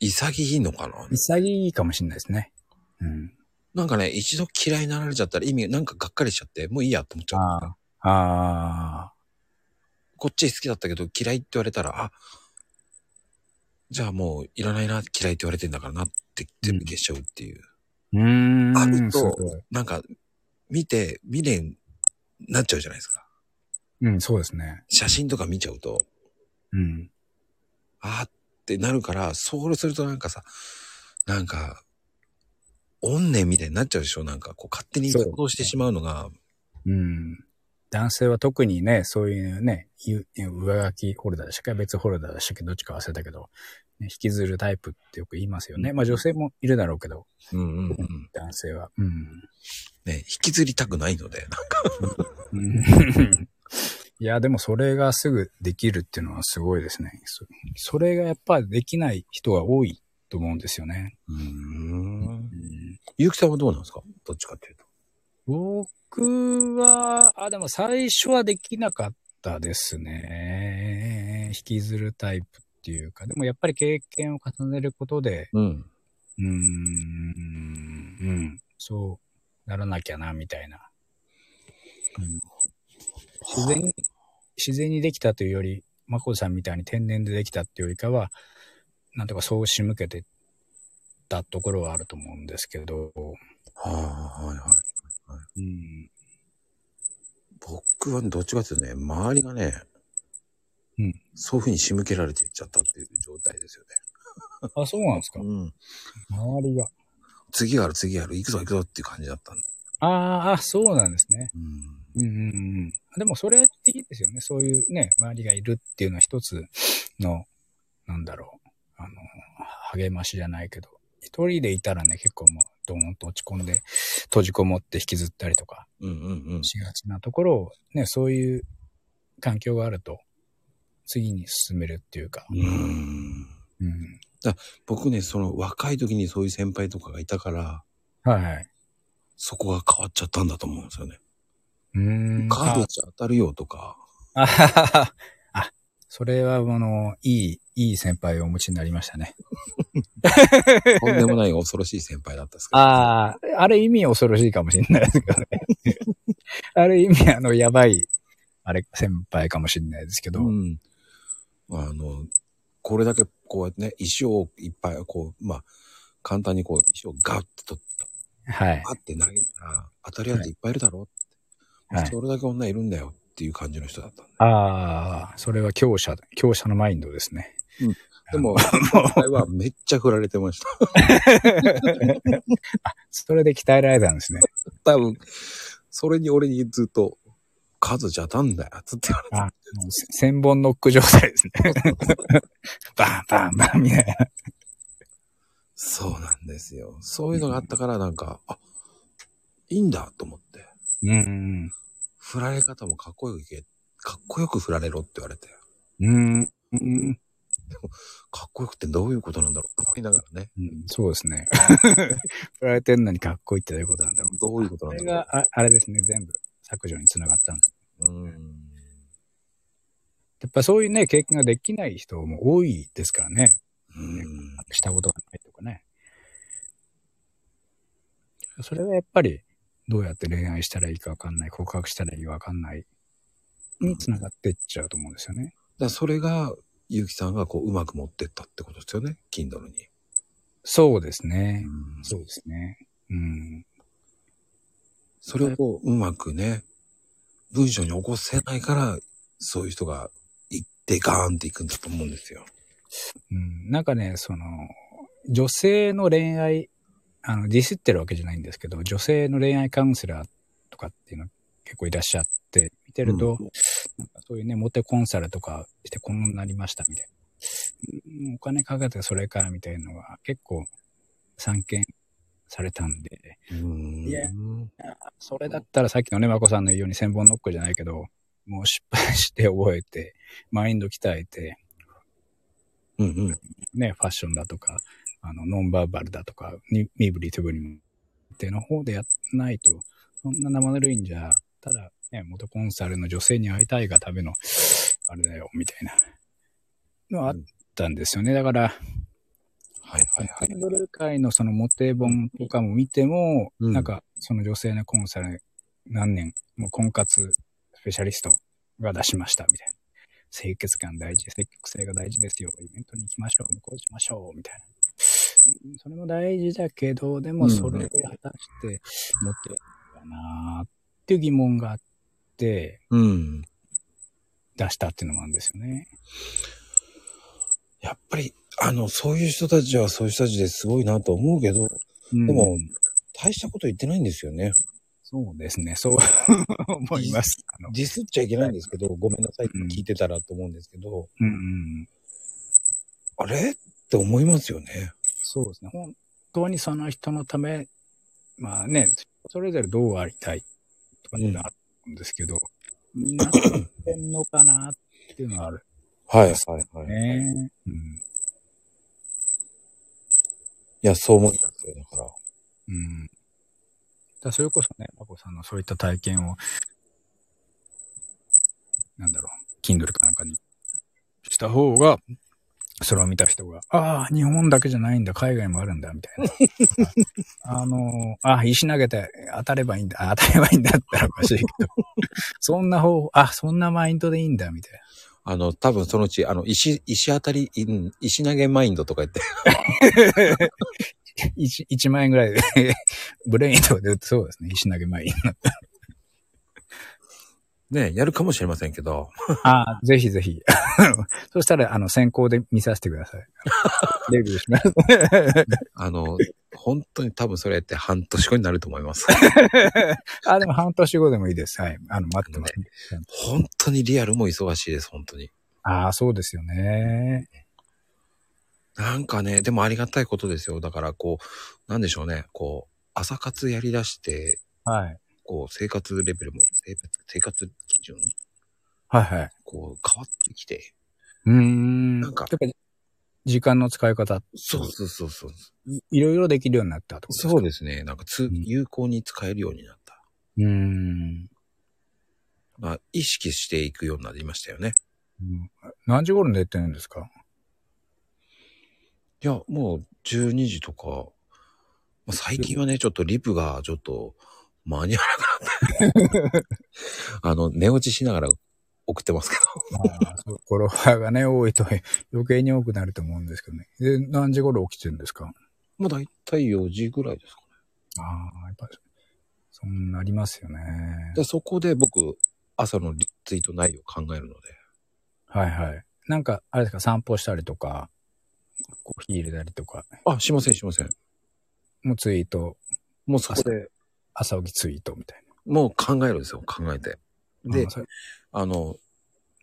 潔いのかな？潔いかもしれないですね。うん。なんかね、一度嫌いになられちゃったら意味、なんかがっかりしちゃって、もういいやって思っちゃう。ああ。ああ。こっち好きだったけど嫌いって言われたら、あ、じゃあもういらないな、嫌いって言われてんだからなって全部消しちゃうっていう。うーん。あるとなんか、見て、未練なっちゃうじゃないですか。うん、そうですね。写真とか見ちゃうと、うん。あーってなるから、そうするとなんかさ、なんか、怨念みたいになっちゃうでしょ？なんかこう勝手に行動してしまうのが、うん。男性は特にね、そういうね、ゆ上書きホルダーでしたっけ？別ホルダーでしたっけ？どっちか忘れたけど、ね、引きずるタイプってよく言いますよね。まあ女性もいるだろうけど、うんうんうん。男性は。うん。ね、引きずりたくないので、なんか、うん いや、でもそれがすぐできるっていうのはすごいですね。そそれがやっぱできない人が多いと思うんですよね。うーん。うんゆうきさんはどうなんですか？どっちかっていうと。僕は、あ、でも最初はできなかったですね。引きずるタイプっていうか、でもやっぱり経験を重ねることで、うん。うーん、うん、そうならなきゃな、みたいな。うん、自然に、自然にできたというより、まこさんみたいに天然でできたっていうよりかは、なんとかそう仕向けてたところはあると思うんですけど、はあ、はいはい。うん、僕はどっちかっていうとね、周りがね、うんそういう風に仕向けられていっちゃったっていう状態ですよあ、そうなんですかね。うん。周りが。次がある、次がある、行くぞ行くぞっていう感じだったんで。あーあ、そうなんですね。うん。うんうんうん。でもそれっていいですよね。そういうね、周りがいるっていうのは一つの、なんだろう、あの、励ましじゃないけど、一人でいたらね、結構もう、ドーンと落ち込んで、閉じこもって引きずったりとかうんうんうん。しがちなところを、ね、そういう環境があると、次に進めるっていうか、うん。うん。僕ね、その若い時にそういう先輩とかがいたから、はいはい。そこが変わっちゃったんだと思うんですよね。うーん。カードじゃ当たるよとか、あはははあ、それは、あの、いい、いい先輩をお持ちになりましたね。とんでもない恐ろしい先輩だったんですけど。ああ、ある意味恐ろしいかもしれないですけどね。ある意味、あの、やばい、あれ、先輩かもしれないですけど。うん。あの、これだけこうやってね、石をいっぱい、こう、まあ、簡単にこう、石をガッと取った、はい。パって投げたら、当たるやついっぱいいるだろ、はい。それだけ女いるんだよっていう感じの人だったんで。ああ、それは強者、強者のマインドですね。でも、今回はめっちゃ振られてました。それで鍛えられたんですね。多分、それに俺にずっと、数じゃたんだよ、つって言われて。あもう千本ノック状態ですね。バンバンバンみたいな。そうなんですよ。そういうのがあったから、なんか、あ、いいんだと思って。うんうん振られ方もかっこよくいけ、かっこよく振られろって言われて。うん。うん。うんかっこよくってどういうことなんだろうと思いながらね。うん、そうですね。振られてんのにかっこいいってどういうことなんだろう。どういうことなんだろう。があ、あれですね、全部削除につながったんです。うん。やっぱそういうね、経験ができない人も多いですからね。うん。したことがないとかね。それはやっぱり、どうやって恋愛したらいいかわかんない、告白したらいいかわかんない、につながっていっちゃうと思うんですよね。だそれがゆうきさんがこう、うまく持ってったってことですよね、Kindle に。そうですね。うんそうですね。うん。それをこう、うまくね、文章に起こせないから、そういう人が行ってガーンっていくんだと思うんですよ。うん、なんかね、その、女性の恋愛、あの、ディスってるわけじゃないんですけど、女性の恋愛カウンセラーとかっていうの結構いらっしゃって、見てると、うんなんかそういうね、モテコンサルとかしてこんなになりましたみたいな。うんお金かけてそれかみたいなのが結構散見されたんで、うん。いやそれだったらさっきのね、まこさんの言うように千本ノックじゃないけど、もう失敗して覚えて、マインド鍛えて、うんうん。ね、ファッションだとか、あの、ノンバーバルだとか、に身振り手振りっての方でやらないと、そんな生ぬるいんじゃ、ただ、ね、元コンサルの女性に会いたいがための、あれだよ、みたいな、のあったんですよね。だから、はいはいはい。キンドル界のそのモテ本とかも見ても、うんなんか、その女性のコンサル何年、もう婚活スペシャリストが出しました、みたいな。清潔感大事、積極性が大事ですよ。イベントに行きましょう、こうしましょう、みたいな。うんそれも大事だけど、でもそれで果たしてモテるかなっていう疑問があって、うん。出したっていうのもあるんですよね。やっぱり、あの、そういう人たちはそういう人たちですごいなと思うけど、うんでも、大したこと言ってないんですよね。そうですね、そう 思います。あのディスっちゃいけないんですけど、ごめんなさいって聞いてたらと思うんですけど、うんうんあれ？って思いますよね。そうですね。本当にその人のため、まあね、それぞれどうありたいとかってあるんですけど、なってんのかなっていうのはあるはいはいはい。ね。うん。いや、そう思いますよ。だから。うん。だそれこそね、まこさんのそういった体験を、なんだろう、Kindle かなんかにした方が、それを見た人が、ああ、日本だけじゃないんだ、海外もあるんだ、みたいな。あの、あ石投げて当たればいいんだ、あ当たればいいんだったらおかしいけど、そんな方法、あ、そんなマインドでいいんだ、みたいな。あの、多分そのうち、あの、石、石当たり、うん石投げマインドとか言って、1, 1万円ぐらいで、ブレインとかで売ってそうですね、石投げ前に。ね、やるかもしれませんけど、ああ、ぜひぜひ。そしたら、あの、先行で見させてください。レビューします。あの、本当に多分それやって半年後になると思います。あ、でも半年後でもいいです。はい。あの、待ってます。本当にリアルも忙しいです、本当に。ああ、そうですよね。なんかね、でもありがたいことですよ。だからこう、なんでしょうね、こう、朝活やり出して、はい。こう、生活レベルも、生活生活基準、はいはい。こう、変わってきて。うーん。なんかやっぱり時間の使い方、そうそうそうそう。いいろいろできるようになったとそうですね。なんかつ、ん有効に使えるようになった。うーん。まあ、意識していくようになりましたよね。うん何時頃寝てるんですか？いや、もう12時とか、まあ、最近はね、ちょっとリプがちょっと間に合わなくなって、あの、寝落ちしながら送ってますけど。ああそうフォロワーがね、多いと 余計に多くなると思うんですけどね。で、何時頃起きてるんですか？まあ、だいたい4時ぐらいですかね。ああ、やっぱり、そんなありますよね。で、そこで僕、朝のリツイート内容を考えるので。はいはい。なんか、あれですか、散歩したりとか、コーヒー入れたりとか、あ、しません、しません。もうツイート、もうそこで、朝起きツイートみたいもう考えるんですよ、考えて。な。であ、の、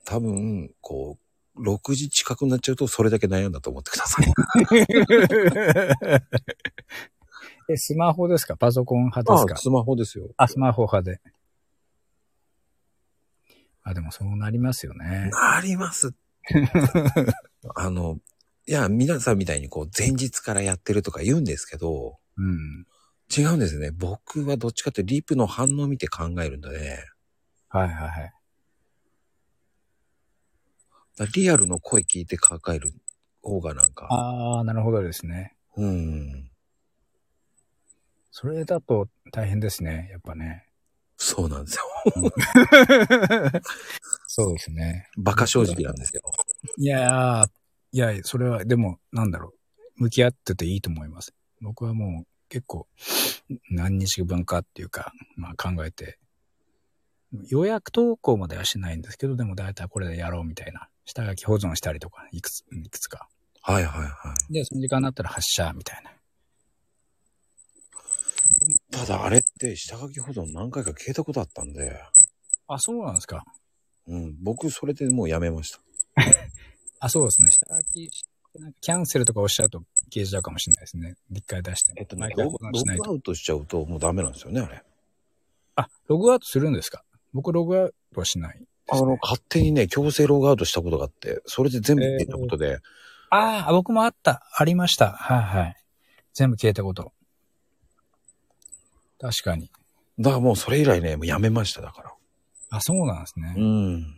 多分、こう、6時近くになっちゃうと、それだけ悩んだと思ってください。え、スマホですか？パソコン派ですか？あ、スマホですよ。あ、スマホ派で。あ、でもそうなりますよね。あります。あの、いや、皆さんみたいにこう、前日からやってるとか言うんですけど、うん。違うんですね。僕はどっちかってリプの反応を見て考えるんだね。はいはいはい。だリアルの声聞いて考える方がなんか、ああ、なるほどですね。うん、それだと大変ですね、やっぱね。そうなんですよ。そうですね。馬鹿正直なんですよ。いやー、いや、それは、でも、なんだろう。向き合ってていいと思います。僕はもう結構、何日分かっていうか、まあ考えて、予約投稿まではしないんですけど、でも大体これでやろうみたいな。下書き保存したりとか、いくつ、いくつか。はいはいはで、その時間になったら発射みたいな。い。ただあれって下書き保存何回か消えたことあったんで、あ、そうなんですか。うん、僕それでもうやめました。あ、そうですね。下書きなんかキャンセルとかおっしゃると消えちゃうかもしれないですね。一回出しても。えっとね毎、回ログロ。グアウトしちゃうともうダメなんですよね、あれ。あ、ログアウトするんですか？僕ログアウトはしないです、あの、ね。勝手にね、強制ログアウトしたことがあって、それで全部消えたことで、ああ、僕もあった。ありました。はいはい。全部消えたこと。確かに。だからもうそれ以来ね、もうやめました、だから。あ、そうなんですね。うん。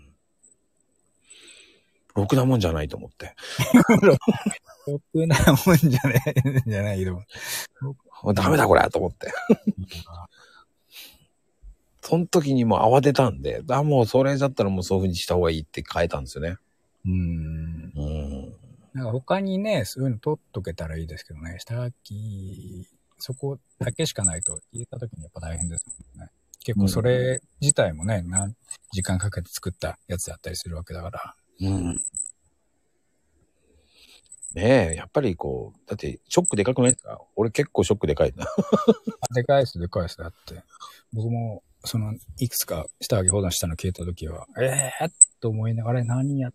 ろくなもんじゃないと思って。ろくなもんじゃない、じゃないけど。もうダメだこれと思って。その時にもう慌てたんで、あ、もうそれだったらもうそういう風にした方がいいって変えたんですよね。うん。うん。なんか他にね、そういうの取っとけたらいいですけどね。下書き、そこだけしかないと入れた時にやっぱ大変ですもんね。結構それ自体もね、何時間かけて作ったやつだったりするわけだから。うん。ねえ、やっぱりこう、だってショックでかくないですか？俺結構ショックでかいな。でかいです、でかいです。だって。僕も、その、いくつか下書き保存したの消えた時は、ええー、と思いながら、何や、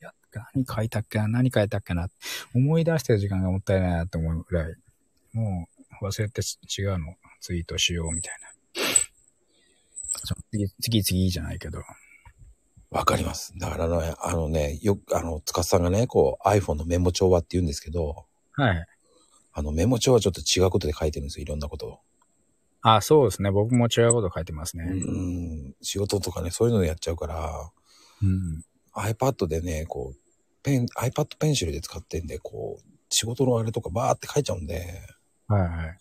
や、何書いたっけな、何書いたっけな、思い出してる時間がもったいないなと思うぐらい、もう忘れて違うのツイートしようみたいな。次、次次じゃないけど。わかります。だからね、あのね、よく、あの、塚さんがね、こう iPhone のメモ帳はって言うんですけど、はい。あのメモ帳はちょっと違うことで書いてるんですよ、いろんなことを。あ、そうですね。僕も違うこと書いてますね。うん、仕事とかね、そういうのやっちゃうから、うん。iPad でね、こう、ペン、iPad ペンシルで使ってんで、こう、仕事のあれとかバーって書いちゃうんで、はいはい。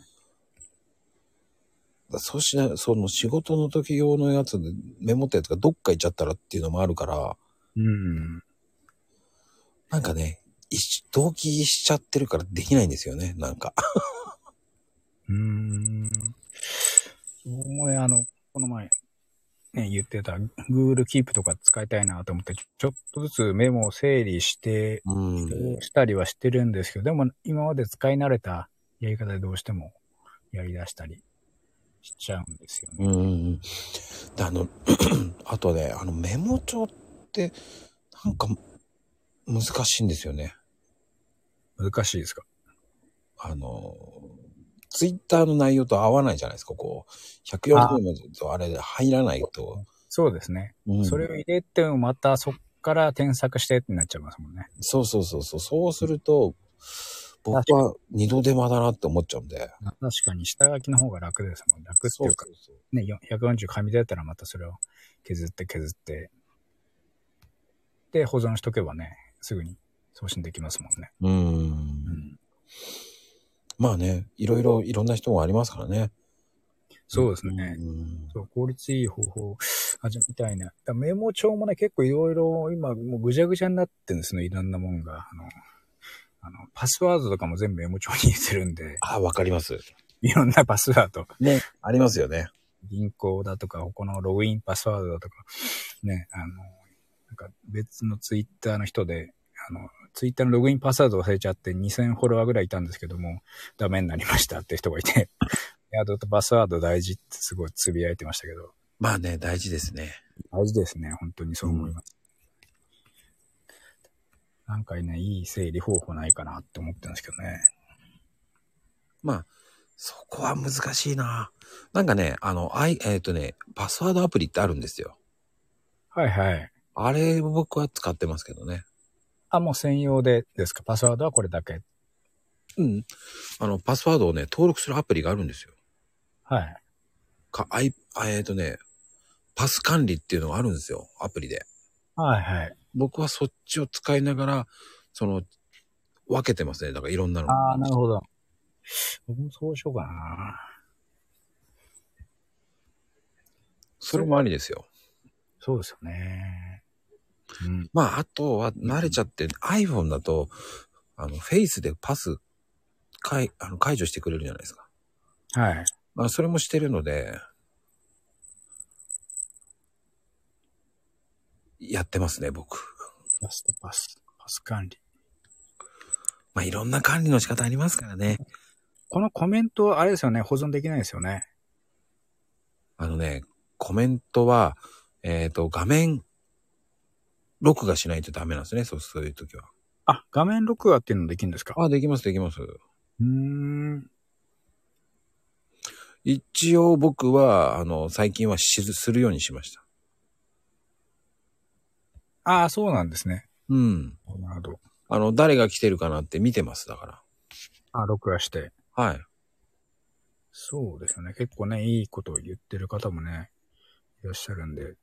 だそうしない、その仕事の時用のやつでメモったやつがどっか行っちゃったらっていうのもあるから、うん。なんかね、一同期しちゃってるからできないんですよね、なんか。うーん。僕もね、あの、この前、ね、言ってた Google Keep とか使いたいなと思って、ちょっとずつメモを整理して、うん。したりはしてるんですけど、でも今まで使い慣れたやり方でどうしてもやり出したりしちゃうんですよね。うんうんうん。で、あの、あとね、あのメモ帳って、なんか、難しいんですよね。難しいですか？あの、ツイッターの内容と合わないじゃないですか、こう。140文字とあれで入らないと。そうですね。うんそれを入れてもまたそっから添削してってなっちゃいますもんね。そうそうそうそう。そうすると、僕は二度手間だなって思っちゃうんで。確かに下書きの方が楽ですもん。楽っていうか、そうそうね、よ140紙でやったらまたそれを削って削って、で、保存しとけばね、すぐに送信できますもんね。う。うん。うん。まあね、いろいろ、いろんな人もありますからね。そうですね。うん。そう、効率いい方法、始めたいな。メモ帳もね、結構いろいろ、今、もうぐちゃぐちゃになってるんですね、いろんなもんが。あの、あの、パスワードとかも全部メモ帳に入れてるんで、あ、わかります。いろんなパスワード。ね。ありますよね。銀行だとか、このログインパスワードだとか、ね、あの、なんか別のツイッターの人で、あの、ツイッターのログインパスワード忘れちゃって2000フォロワーぐらいいたんですけども、ダメになりましたって人がいて、いや、ずっとパスワード大事ってすごいつぶやいてましたけど、まあね、大事ですね。大事ですね。本当にそう思います。なんかね、いい整理方法ないかなって思ってるんですけどね。まあ、そこは難しいな。なんかね、あの、あい、えっ、とね、パスワードアプリってあるんですよ。はいはい。あれ僕は使ってますけどね。あ、もう専用でですか？パスワードはこれだけ。うん。あの、パスワードをね、登録するアプリがあるんですよ。はい。か、あい、あえっ、とね、パス管理っていうのがあるんですよ。アプリで。はいはい。僕はそっちを使いながら、その、分けてますね。だからいろんなの。ああ、なるほど。僕もそうしようかな。それもありですよ。そうですよね。うん。まあ、あとは慣れちゃって、iPhone だと、あの、フェイスでパス、解、あの解除してくれるじゃないですか。はい。まあ、それもしてるので、やってますね、僕。ラストパス。パス管理。まあ、いろんな管理の仕方ありますからね。このコメント、あれですよね、保存できないですよね。あのね、コメントは、えっ、と、画面、録画しないとダメなんですね、そう、そういう時は。あ、画面録画っていうのできるんですか？あ、できます、できます。うーん。一応僕は、あの、最近はしするようにしました。ああ、そうなんですね。うん。なるほど。あの、誰が来てるかなって見てます、だかあ、録画して。ら。はい。そうですよね。結構ね、いいことを言ってる方もね、いらっしゃるんで。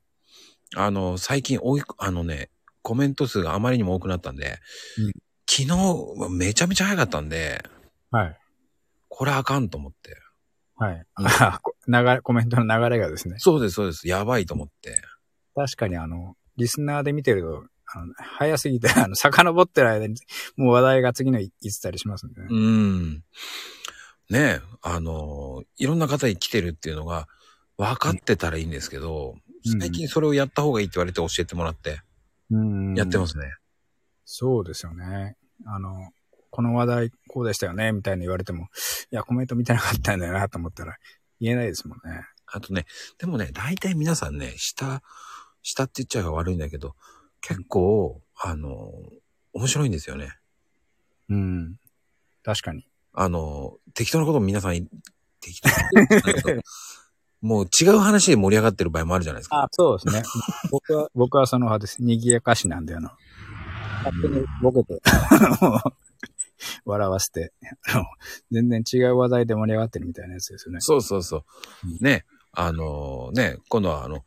あの、最近多い、あのね、コメント数があまりにも多くなったんで、うん昨日、めちゃめちゃ早かったんで、はい。これあかんと思って。はい。あこ流れ、コメントの流れがですね。そうです、そうです。やばいと思って。確かにあの、リスナーで見てると、あの、早すぎて、あの、遡ってる間に、もう話題が次の言ってたりしますんでね。うん。ねえ、あの、いろんな方に来てるっていうのが分かってたらいいんですけど、うん最近それをやった方がいいって言われて教えてもらって、うんやってますね。そうですよね。あの、この話題こうでしたよね、みたいに言われても、いや、コメント見てなかったんだよなと思ったら、言えないですもんね。あとね、でもね、大体皆さんね、下、下って言っちゃえば悪いんだけど、結構、あの、面白いんですよね。うん。確かに。あの、適当なことも皆さん、適当な もう違う話で盛り上がってる場合もあるじゃないですか。あ、そうですね。僕は、僕はその派です。賑やかしなんで、あの、勝手にボケて、笑わせて、全然違う話題で盛り上がってるみたいなやつですよね。そうそうそううん。ね、あのね、今度はあの、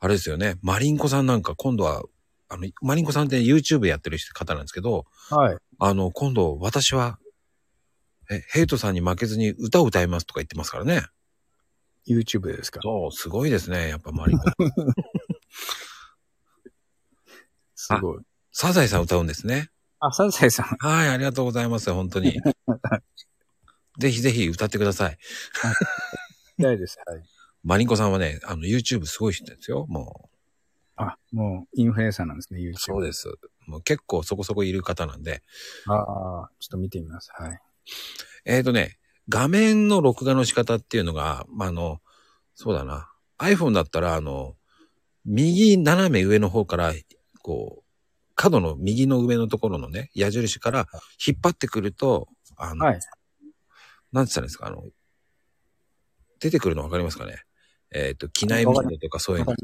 あれですよね、マリンコさんなんか今度は、あの、マリンコさんって YouTube やってる方なんですけど、はい。あの、今度私は、え、ヘイトさんに負けずに歌を歌いますとか言ってますからね。YouTube でですか？そう、すごいですね、やっぱマリンコさん。すごい。サザエさん歌うんですね。あ、サザエさん。はい、ありがとうございます、本当に。ぜひぜひ歌ってください。嫌いです。はい。マリンコさんはね、あの、YouTube すごい人ですよ、もあ、もう、インフルエンサーなんですね、YouTube。う。そうです。もう結構そこそこいる方なんで。ああ、ちょっと見てみます。はい。えっ、とね、画面の録画の仕方っていうのが、まあ、あの、そうだな。iPhone だったら、あの、右斜め上の方から、こう、角の右の上のところのね、矢印から引っ張ってくると、あの、はい。なんて言ったんですか、あの、出てくるのわかりますかね？えっ、と、機内モードとかそういうの。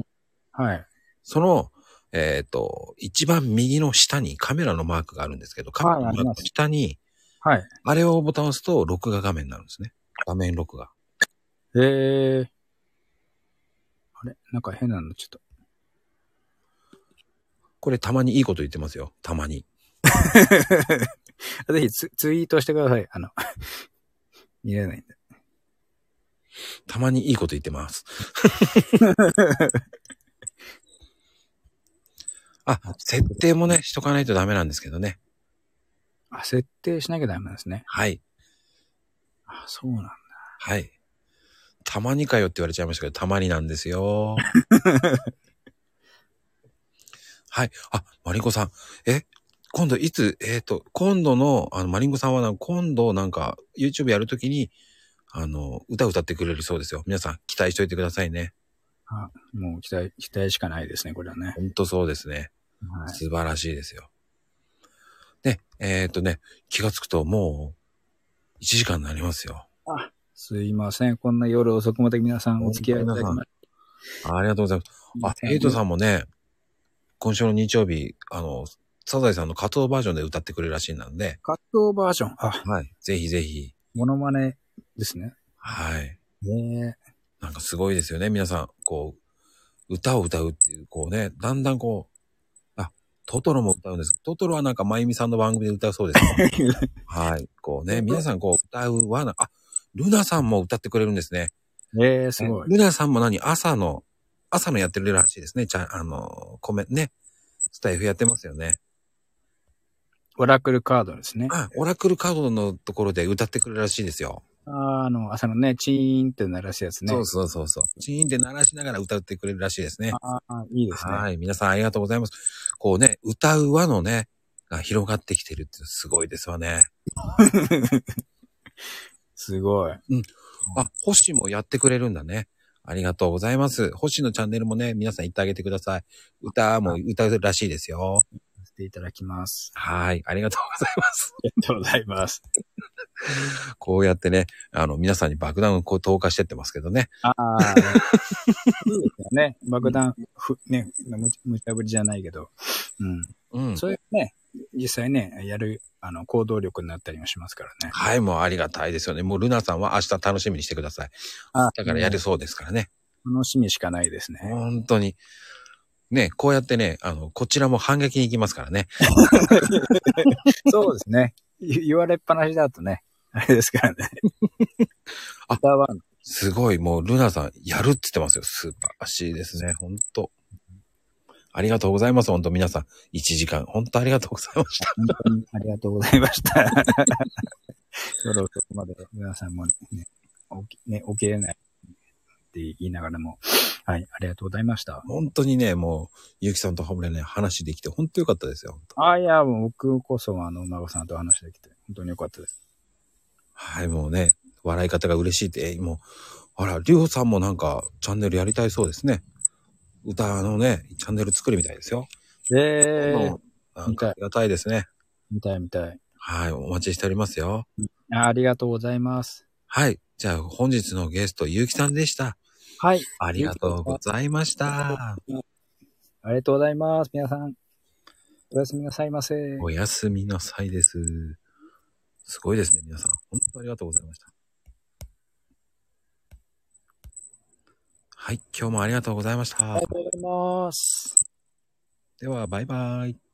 はい。その、えっ、と、一番右の下にカメラのマークがあるんですけど、カメラの下に、はい。あれをボタンを押すと、録画画面になるんですね。画面録画。へえ。あれ？なんか変なの、ちょっと。これたまにいいこと言ってますよ。たまに。ぜひツツイートしてください。あの、見れないんで。たまにいいこと言ってます。あ、設定もね、しとかないとダメなんですけどね。あ、設定しなきゃダメなんですね。はい。あ、そうなんだ。はい。たまにかよって言われちゃいましたけど、たまになんですよ。はい。あ、マリンコさん。え今度いつ、えっ、と、今度の、あの、マリンコさんはなんか今度なんか、YouTube やるときに、あの、歌歌ってくれるそうですよ。皆さん、期待しといてくださいね。あ、もう期待、期待しかないですね、これはね。ほんとそうですね。はい。素晴らしいですよ。で、えっ、とね、気がつくともう、1時間になりますよ。すいません。こんな夜遅くまで皆さんお付き合いいただきましありがとうございます。あ、ヘイトさんもね、今週の日曜日、あの、サザエさんの活動バージョンで歌ってくれるらしいなんで、カットバージョン。あ、はい。ぜひぜひ。モノマネですね。はい。ねなんかすごいですよね。皆さん、こう、歌を歌うっていう、こうね、だんだんこう、あ、トトロも歌うんです。トトロはなんか、まゆみさんの番組で歌うそうです。はい。こうね、皆さんこう、歌うはな、あ、ルナさんも歌ってくれるんですね。え。えー、すごい。ルナさんも何朝の、朝のやってるらしいですね。ちゃん、あの、コメ、ね。スタイフやってますよね。オラクルカードですね。あ、オラクルカードのところで歌ってくれるらしいですよ。ああの、朝のね、チーンって鳴らすやつね。そうそうそうそう。チーンって鳴らしながら歌ってくれるらしいですね。ああ、いいですね。はい。皆さんありがとうございます。こうね、歌う輪のね、が広がってきてるってすごいですわね。すごい。あ、星もやってくれるんだね。ありがとうございます。星のチャンネルもね、皆さん行ってあげてください。歌も歌うらしいですよ。させていただきます。はい。ありがとうございます。ありがとうございます。こうやってね、あの、皆さんに爆弾をこう投下してってますけどね。ああ、いいですよね。爆弾、ふ、ね、む無茶ぶりじゃないけど。うん。うん。そういうね、実際ね、やる、あの、行動力になったりもしますからね。はい、もうありがたいですよね。もうルナさんは明日楽しみにしてください。あだからやるそうですからね。楽しみしかないですね。本当に。ね、こうやってね、あの、こちらも反撃に行きますからね。そうですね。言言われっぱなしだとね、あれですからね。あすごい、もうルナさんやるって言ってますよ。素晴らしいですね。本当ありがとうございます。本当皆さん。1時間、本当ありがとうございました。本当にありがとうございました。そろそこまで皆さんもね、起きね起きれないって言いながらも、はい、ありがとうございました。本当にね、もう、ゆうきさんとハムレね、話できて本当よかったですよ。本当あ、いや、もう僕こそ、あの、孫さんと話できて、本当によかったです。はい、もうね、笑い方が嬉しいって、えもう、あら、りょうさんもなんか、チャンネルやりたいそうですね。歌のね、チャンネル作るみたいですよ。えーも、うなんかありがたいですね。見たい見たい。はい、お待ちしておりますよ。あありがとうございます。はい。じゃあ、本日のゲスト、ゆうきさんでした。はい。ありがとうございました。ありがとうございます。皆さん、おやすみなさいませ。おやすみなさいです。すごいですね、皆さん。本当ありがとうございました。はい、今日もありがとうございましたありが。とうございます。では、バイバイ。